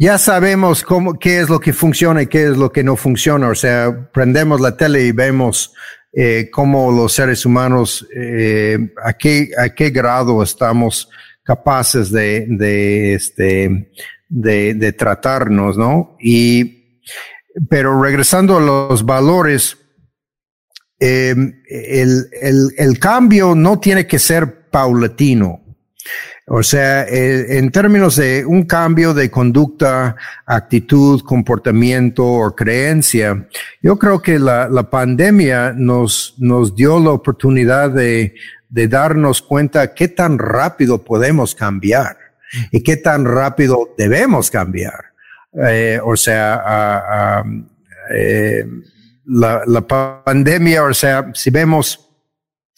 ya sabemos cómo qué es lo que funciona y qué es lo que no funciona. O sea, prendemos la tele y vemos eh, cómo los seres humanos eh, a qué a qué grado estamos capaces de de este de, de tratarnos, ¿no? Y pero regresando a los valores, eh, el, el, el, cambio no tiene que ser paulatino. O sea, eh, en términos de un cambio de conducta, actitud, comportamiento o creencia, yo creo que la, la pandemia nos, nos dio la oportunidad de, de darnos cuenta qué tan rápido podemos cambiar y qué tan rápido debemos cambiar. Eh, o sea, eh, la, la pandemia, o sea, si vemos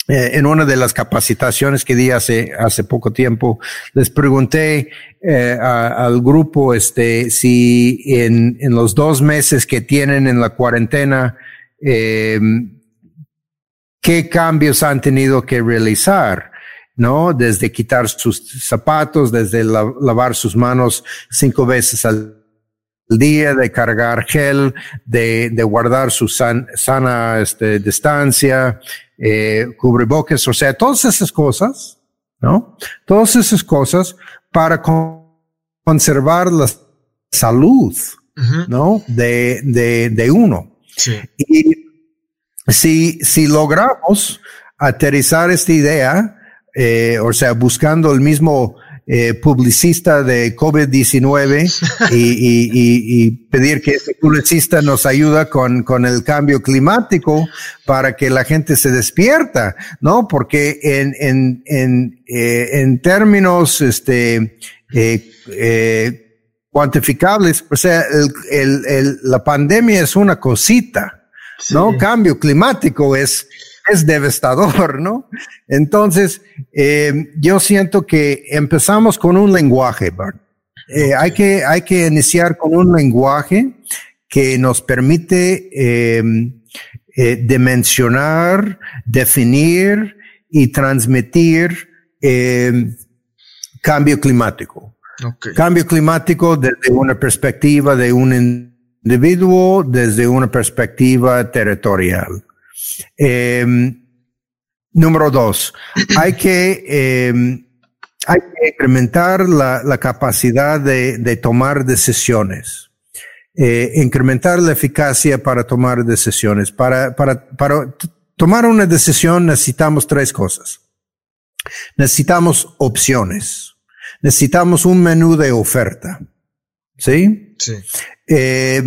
eh, en una de las capacitaciones que di hace, hace poco tiempo, les pregunté eh, al grupo este, si en, los dos meses que tienen en la cuarentena, eh, qué cambios han tenido que realizar. ¿no? Desde quitar sus zapatos, desde la, lavar sus manos cinco veces al día, de cargar gel, de, guardar su san, sana este, distancia, eh, cubrebocas, o sea, todas esas cosas, ¿no? Todas esas cosas para conservar la salud, uh -huh. ¿no? De, de, de uno. Sí. Y si, si logramos aterrizar esta idea, eh, o sea, buscando el mismo eh, publicista de COVID-19 y, y, y, y, pedir que ese publicista nos ayuda con, con el cambio climático para que la gente se despierta, ¿no? Porque en, en, en, eh, en términos, este, eh, eh, cuantificables, o sea, el, el, el, la pandemia es una cosita, ¿no? Cambio climático es, es devastador, ¿no? Entonces, eh, yo siento que empezamos con un lenguaje, Bart. Eh, hay, que, hay que iniciar con un lenguaje que nos permite eh, eh dimensionar, definir y transmitir eh, cambio climático. Okay. Cambio climático desde una perspectiva de un individuo, desde una perspectiva territorial. Eh, número dos, hay que, eh, hay que incrementar la, la capacidad de, de, tomar decisiones. Eh, incrementar la eficacia para tomar decisiones. Para, para, para tomar una decisión necesitamos tres cosas. Necesitamos opciones. Necesitamos un menú de oferta. ¿Sí? Sí. Eh,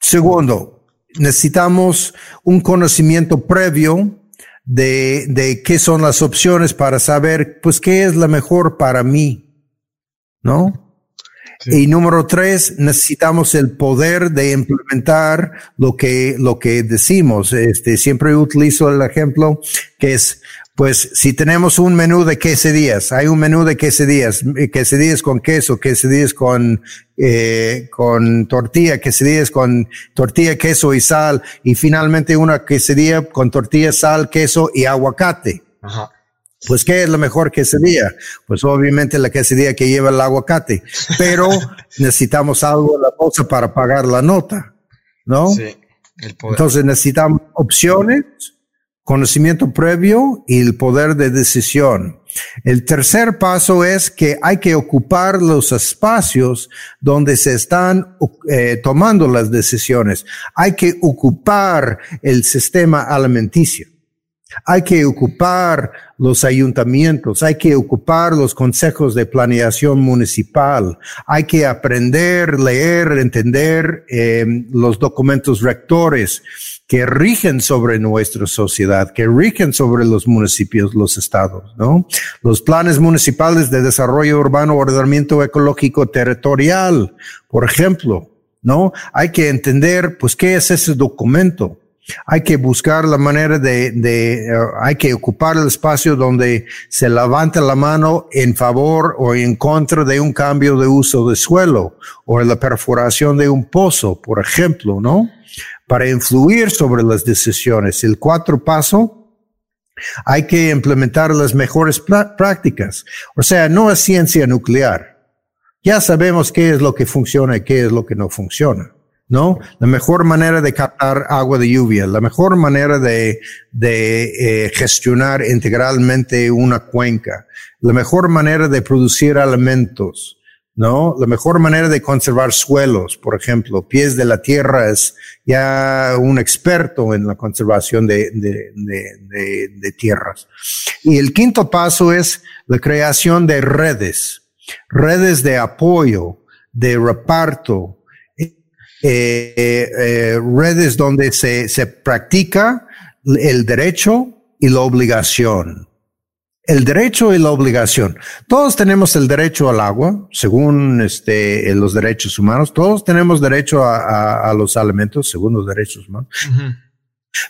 segundo, necesitamos un conocimiento previo de, de qué son las opciones para saber, pues, qué es la mejor para mí, ¿no? Sí. Y número tres, necesitamos el poder de implementar lo que, lo que decimos. Este, siempre utilizo el ejemplo que es, pues si tenemos un menú de quesadillas, hay un menú de quesadillas, quesadillas con queso, quesadillas con, eh, con tortilla, quesadillas con tortilla, queso y sal, y finalmente una quesadilla con tortilla, sal, queso y aguacate. Ajá. Pues, ¿qué es la mejor quesadilla? Pues, obviamente, la quesadilla que lleva el aguacate. Pero necesitamos algo en la bolsa para pagar la nota, ¿no? Sí, el poder. Entonces, necesitamos opciones, conocimiento previo y el poder de decisión. El tercer paso es que hay que ocupar los espacios donde se están eh, tomando las decisiones. Hay que ocupar el sistema alimenticio. Hay que ocupar los ayuntamientos, hay que ocupar los consejos de planeación municipal, hay que aprender, leer, entender eh, los documentos rectores, que rigen sobre nuestra sociedad, que rigen sobre los municipios, los estados, ¿no? Los planes municipales de desarrollo urbano, ordenamiento ecológico territorial, por ejemplo, ¿no? Hay que entender, pues, qué es ese documento. Hay que buscar la manera de, de uh, hay que ocupar el espacio donde se levanta la mano en favor o en contra de un cambio de uso de suelo o la perforación de un pozo, por ejemplo, ¿no? Para influir sobre las decisiones. El cuatro paso, hay que implementar las mejores prácticas. O sea, no es ciencia nuclear. Ya sabemos qué es lo que funciona y qué es lo que no funciona. ¿no? La mejor manera de captar agua de lluvia, la mejor manera de, de eh, gestionar integralmente una cuenca, la mejor manera de producir alimentos, ¿no? La mejor manera de conservar suelos, por ejemplo, pies de la tierra es ya un experto en la conservación de, de, de, de tierras. Y el quinto paso es la creación de redes, redes de apoyo, de reparto, eh, eh, redes donde se, se practica el derecho y la obligación el derecho y la obligación. Todos tenemos el derecho al agua, según este, los derechos humanos. Todos tenemos derecho a, los alimentos, según los derechos humanos.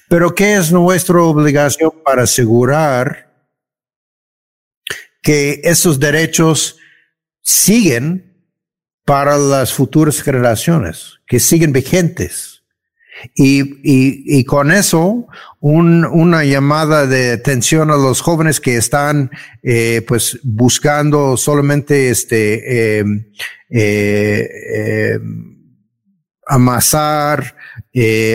Pero ¿qué es nuestra obligación para asegurar que esos derechos siguen para las futuras generaciones, que siguen vigentes? Y, y, y con eso, un, una llamada de atención a los jóvenes que están, eh, pues, buscando solamente este, em, eh, eh, amasar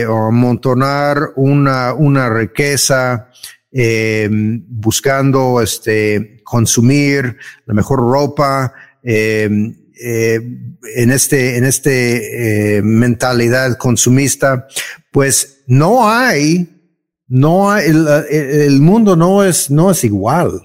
o amontonar una, una riqueza, em, buscando este, consumir la mejor ropa, eh, eh, en este, en este eh, mentalidad consumista, pues no hay, no hay, el, el, mundo no es, no es igual.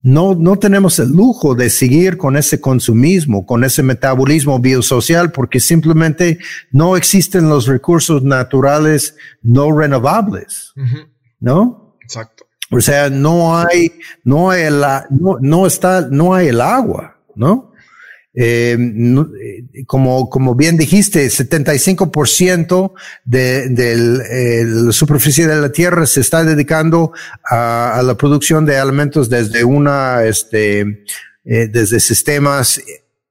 No, no tenemos el lujo de seguir con ese consumismo, con ese metabolismo biosocial, porque simplemente no existen los recursos naturales no renovables, ¿no? Exacto. O sea, no hay, no hay el, no, no está, no hay el agua, ¿no? Eh, eh, como, como bien dijiste, 75% de, de eh, la superficie de la tierra se está dedicando a, a la producción de alimentos desde una, este, eh, desde sistemas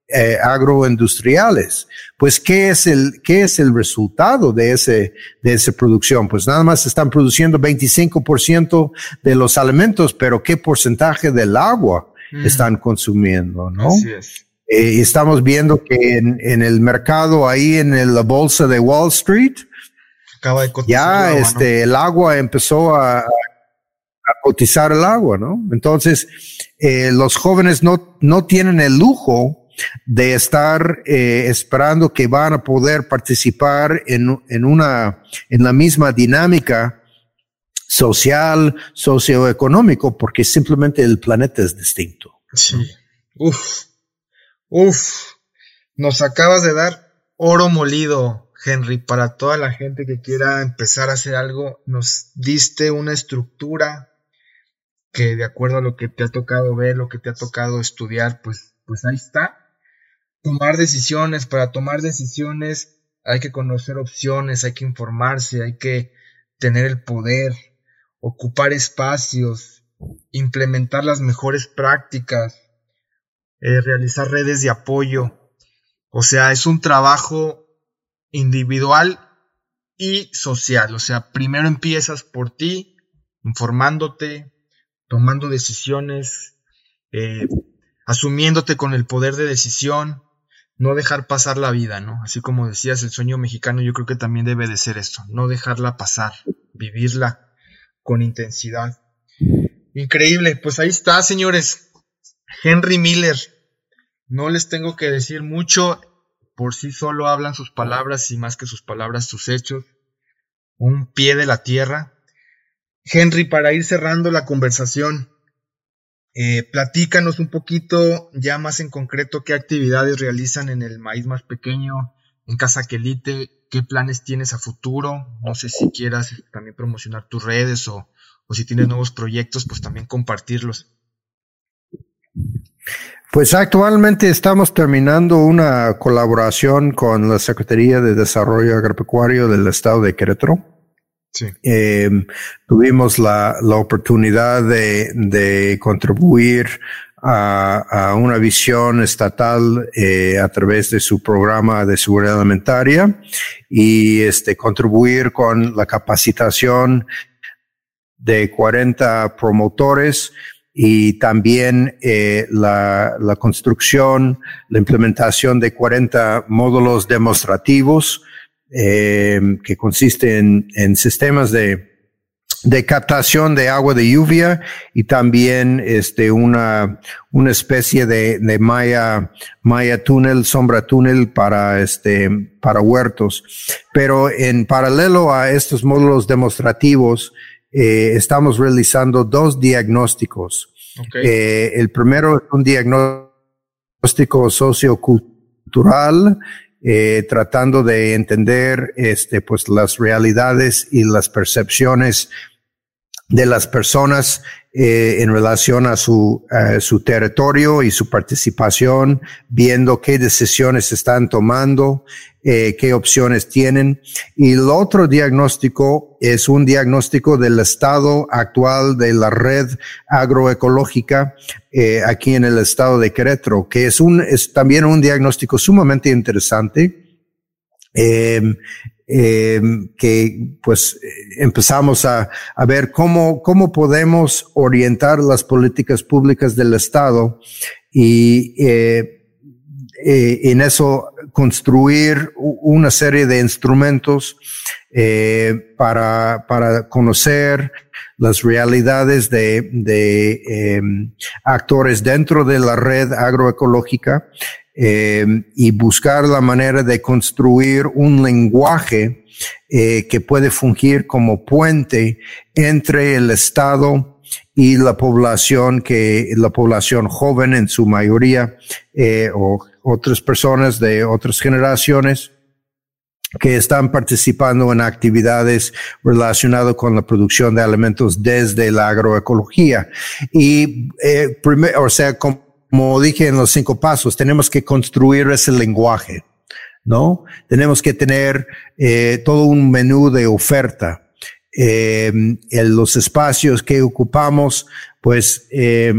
eh, agroindustriales. Pues, ¿qué es el, qué es el resultado de ese, de esa producción? Pues nada más están produciendo 25% de los alimentos, pero ¿qué porcentaje del agua mm. están consumiendo? ¿no? Así es. Eh, estamos viendo que en, en, el mercado, ahí en la bolsa de Wall Street, Acaba de ya el agua, este, ¿no? el agua empezó a, a, cotizar el agua, ¿no? Entonces, eh, los jóvenes no, no tienen el lujo de estar eh, esperando que van a poder participar en, en una, en la misma dinámica social, socioeconómico, porque simplemente el planeta es distinto. Sí. Uf. Uf, nos acabas de dar oro molido, Henry, para toda la gente que quiera empezar a hacer algo. Nos diste una estructura que de acuerdo a lo que te ha tocado ver, lo que te ha tocado estudiar, pues, pues ahí está. Tomar decisiones, para tomar decisiones hay que conocer opciones, hay que informarse, hay que tener el poder, ocupar espacios, implementar las mejores prácticas, eh, realizar redes de apoyo. O sea, es un trabajo individual y social. O sea, primero empiezas por ti, informándote, tomando decisiones, eh, asumiéndote con el poder de decisión, no dejar pasar la vida, ¿no? Así como decías, el sueño mexicano yo creo que también debe de ser esto, no dejarla pasar, vivirla con intensidad. Increíble, pues ahí está, señores. Henry Miller, no les tengo que decir mucho, por sí solo hablan sus palabras y más que sus palabras sus hechos. Un pie de la tierra. Henry, para ir cerrando la conversación, eh, platícanos un poquito ya más en concreto qué actividades realizan en el maíz más pequeño, en Casa Quelite, qué planes tienes a futuro. No sé si quieras también promocionar tus redes o, o si tienes nuevos proyectos, pues también compartirlos. Pues actualmente estamos terminando una colaboración con la Secretaría de Desarrollo Agropecuario del Estado de Querétaro. Sí. Eh, tuvimos la, la oportunidad de, de contribuir a, a, una visión estatal eh, a través de su programa de seguridad alimentaria y este, contribuir con la capacitación de 40 promotores y también eh, la, la, construcción, la implementación de 40 módulos demostrativos eh, que consisten en sistemas de, de captación de agua de lluvia y también este, una, una especie de, de malla, malla túnel, sombra túnel para, este, para huertos. Pero en paralelo a estos módulos demostrativos, eh, estamos realizando dos diagnósticos. Eh, el primero es un diagnóstico sociocultural, eh, tratando de entender este, pues, las realidades y las percepciones de las personas eh, en relación a su, su territorio y su participación, viendo qué decisiones están tomando, eh, qué opciones tienen. Y el otro diagnóstico es un diagnóstico del estado actual de la red agroecológica eh, aquí en el estado de Querétaro, que es un es también un diagnóstico sumamente interesante. Eh, eh, que pues empezamos a, a, ver cómo, cómo podemos orientar las políticas públicas del Estado y eh, eh, en eso construir una serie de instrumentos eh, para, para conocer las realidades de, de eh, actores dentro de la red agroecológica eh, y buscar la manera de construir un lenguaje eh, que puede fungir como puente entre el Estado y la población que la población joven en su mayoría eh, o otras personas de otras generaciones que están participando en actividades relacionadas con la producción de alimentos desde la agroecología. Y, eh, o sea, como dije en los cinco pasos, tenemos que construir ese lenguaje, ¿no? Tenemos que tener eh, todo un menú de oferta. Eh, en los espacios que ocupamos, pues eh,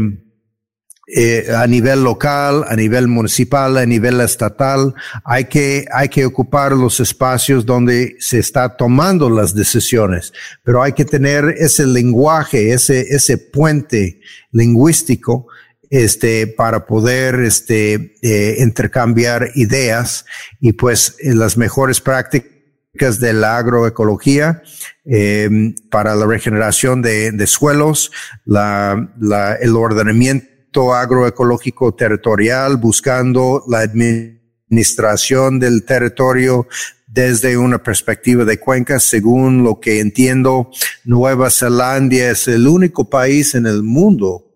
eh, a nivel local, a nivel municipal, a nivel estatal, hay que, hay que ocupar los espacios donde se está tomando las decisiones, pero hay que tener ese lenguaje, ese, ese puente lingüístico este, para poder este, eh, intercambiar ideas y pues las mejores prácticas de la agroecología eh, para la regeneración de, de suelos, la, la, el ordenamiento agroecológico territorial, buscando la administración del territorio desde una perspectiva de cuencas. Según lo que entiendo, Nueva Zelanda es el único país en el mundo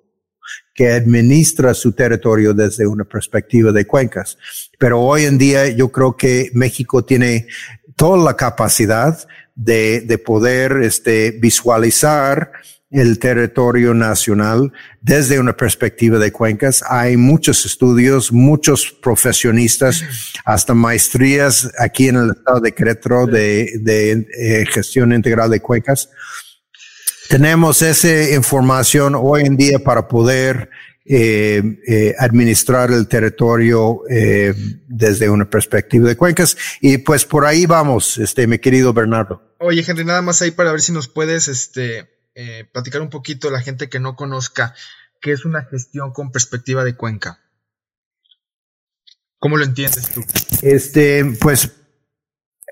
que administra su territorio desde una perspectiva de cuencas. Pero hoy en día yo creo que México tiene toda la capacidad de, de poder este, visualizar el territorio nacional desde una perspectiva de cuencas. Hay muchos estudios, muchos profesionistas, hasta maestrías aquí en el estado de Querétaro de, de eh, gestión integral de cuencas tenemos esa información hoy en día para poder eh, eh, administrar el territorio eh, desde una perspectiva de cuencas. Y pues por ahí vamos, este, mi querido Bernardo. Oye, Henry, nada más ahí para ver si nos puedes este, platicar un poquito la gente que no conozca qué es una gestión con perspectiva de cuenca. ¿Cómo lo entiendes tú? Este, pues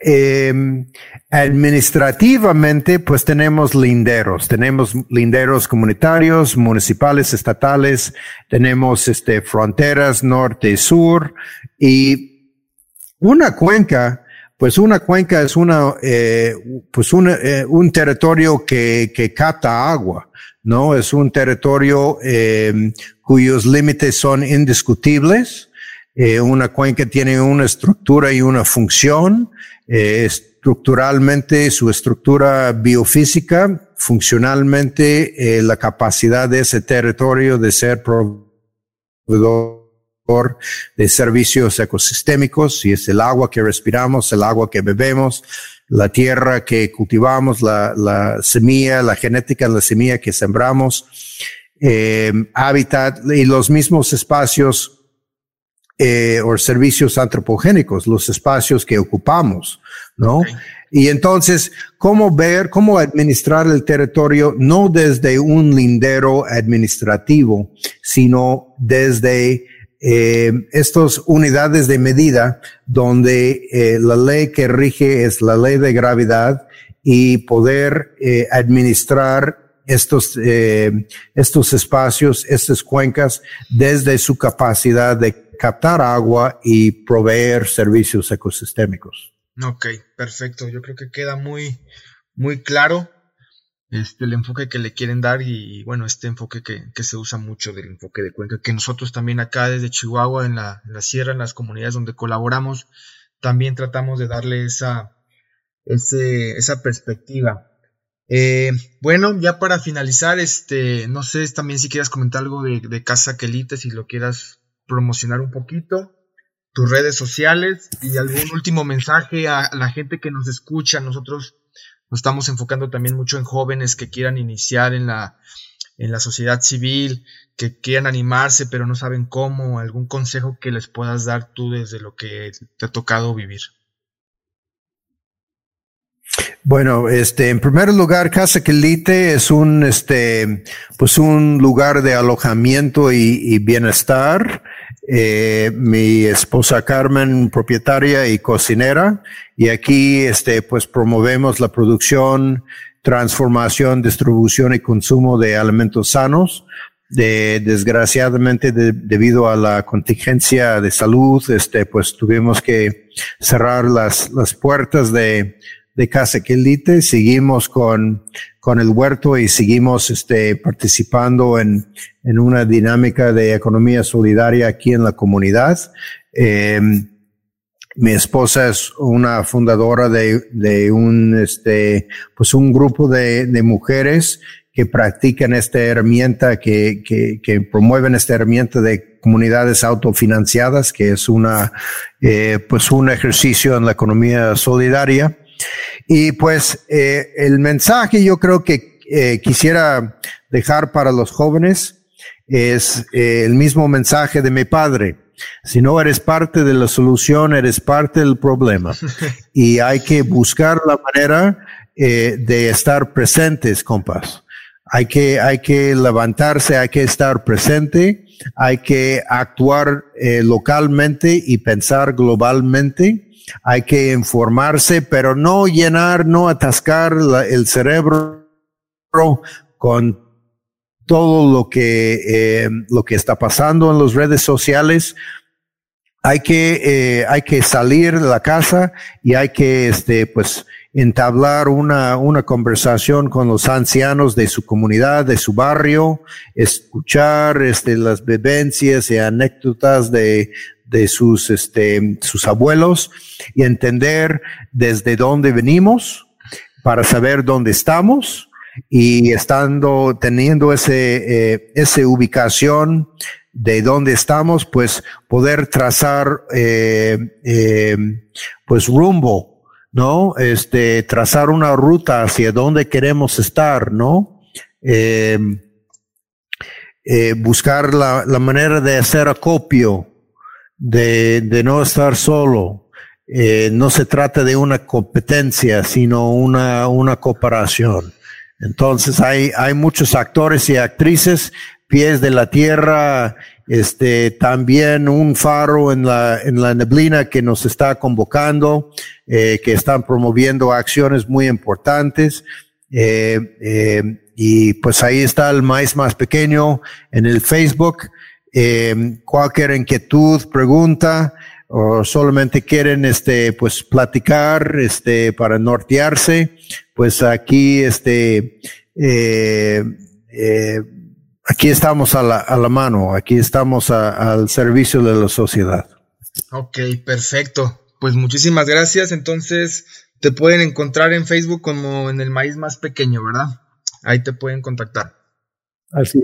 eh, administrativamente, pues tenemos linderos, tenemos linderos comunitarios, municipales, estatales, tenemos este, fronteras norte y sur y una cuenca, pues una cuenca es una, eh, pues eh, un territorio que, que capta agua, ¿no? Es un territorio eh, cuyos límites son indiscutibles Eh, una cuenca tiene una estructura y una función. Eh, estructuralmente, su estructura biofísica, funcionalmente, eh, la capacidad de ese territorio de ser proveedor de servicios ecosistémicos, si es el agua que respiramos, el agua que bebemos, la tierra que cultivamos, la, la semilla, la genética la semilla que sembramos, eh, hábitat y los mismos espacios eh, o servicios antropogénicos, los espacios que ocupamos, ¿no? Y entonces, ¿cómo ver, cómo administrar el territorio no desde un lindero administrativo, sino desde eh, estas unidades de medida donde eh, la ley que rige es la ley de gravedad y poder eh, administrar estos, eh, estos espacios, estas cuencas desde su capacidad de captar agua y proveer servicios ecosistémicos. Ok, perfecto. Yo creo que queda muy, muy claro este, el enfoque que le quieren dar y, bueno, este enfoque que, que, se usa mucho del enfoque de cuenca, que nosotros también acá desde Chihuahua, en la, la sierra, en las comunidades donde colaboramos, también tratamos de darle esa, ese, esa perspectiva. Eh, bueno, ya para finalizar, este, no sé también si quieras comentar algo de, de Casa Quelite, si lo quieras promocionar un poquito, tus redes sociales y algún último mensaje a la gente que nos escucha. Nosotros nos estamos enfocando también mucho en jóvenes que quieran iniciar en la, en la sociedad civil, que quieran animarse pero no saben cómo, algún consejo que les puedas dar tú desde lo que te ha tocado vivir. Bueno, este, en primer lugar, Casa Quelite es un, este, pues un lugar de alojamiento y, bienestar. Eh, mi esposa Carmen, propietaria y cocinera, y aquí, este, pues promovemos la producción, transformación, distribución y consumo de alimentos sanos. De, desgraciadamente, debido a la contingencia de salud, este, pues tuvimos que cerrar las, las puertas de, de Casa Quelite, seguimos con, con el huerto y seguimos este, participando en, en una dinámica de economía solidaria aquí en la comunidad. Eh, mi esposa es una fundadora de, de un, este, pues un grupo de, de mujeres que practican esta herramienta, que, que, que, promueven esta herramienta de comunidades autofinanciadas, que es una, eh, pues un ejercicio en la economía solidaria. Y pues eh, el mensaje yo creo que eh, quisiera dejar para los jóvenes es eh, el mismo mensaje de mi padre. Si no eres parte de la solución, eres parte del problema. Y hay que buscar la manera eh, de estar presentes, compas. Hay que, hay que levantarse, hay que estar presente, hay que actuar eh, localmente y pensar globalmente hay que informarse, pero no llenar, no atascar el cerebro con todo lo que, eh, lo que está pasando en las redes sociales. Hay que, eh, hay que salir de la casa y hay que, este, pues, entablar una, una conversación con los ancianos de su comunidad, de su barrio, escuchar este, las vivencias y anécdotas de, de sus, este, sus abuelos y entender desde dónde venimos para saber dónde estamos y estando, teniendo ese, eh, esa ubicación de dónde estamos, pues poder trazar, eh, eh, pues rumbo, ¿no? Este, trazar una ruta hacia dónde queremos estar, ¿no? Eh, eh, buscar la, la manera de hacer acopio, de, de no estar solo. Eh, no se trata de una competencia, sino una, una cooperación. Entonces hay, hay muchos actores y actrices, pies de la tierra, este, también un faro en la, en la neblina que nos está convocando, eh, que están promoviendo acciones muy importantes. Eh, eh, y pues ahí está el maíz más pequeño en el Facebook. Eh, cualquier inquietud, pregunta, o solamente quieren este pues platicar este para nortearse pues aquí este eh, eh, aquí estamos a la, a la mano aquí estamos a, al servicio de la sociedad Ok, perfecto. Pues muchísimas gracias. Entonces, te pueden encontrar en Facebook como en el maíz más pequeño, ¿verdad? Ahí te pueden contactar. Así.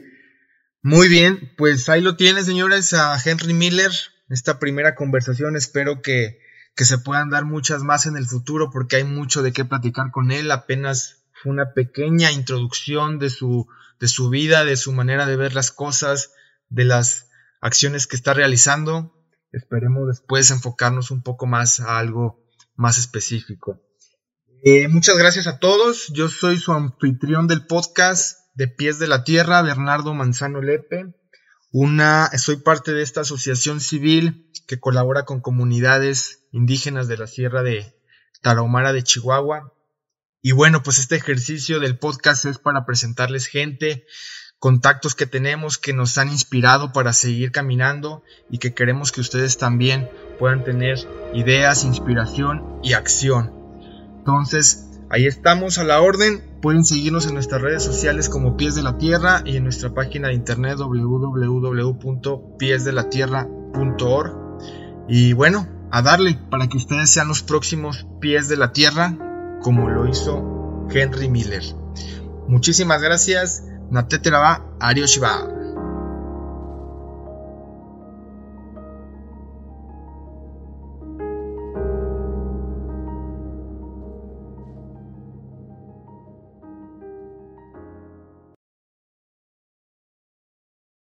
Muy bien, pues ahí lo tienes, señores, a Henry Miller. Esta primera conversación, espero que, que se puedan dar muchas más en el futuro porque hay mucho de qué platicar con él. Apenas una pequeña introducción de su, de su vida, de su manera de ver las cosas, de las acciones que está realizando. Esperemos después enfocarnos un poco más a algo más específico. Eh, muchas gracias a todos. Yo soy su anfitrión del podcast de Pies de la Tierra, Bernardo Manzano Lepe. Una, soy parte de esta asociación civil que colabora con comunidades indígenas de la Sierra de Tarahumara de Chihuahua. Y bueno, pues este ejercicio del podcast es para presentarles gente contactos que tenemos que nos han inspirado para seguir caminando y que queremos que ustedes también puedan tener ideas, inspiración y acción. Entonces, Ahí estamos a la orden. Pueden seguirnos en nuestras redes sociales como Pies de la Tierra y en nuestra página de internet www.piesdelatierra.org. Y bueno, a darle para que ustedes sean los próximos Pies de la Tierra como lo hizo Henry Miller. Muchísimas gracias. Natete la va, Arioshiba.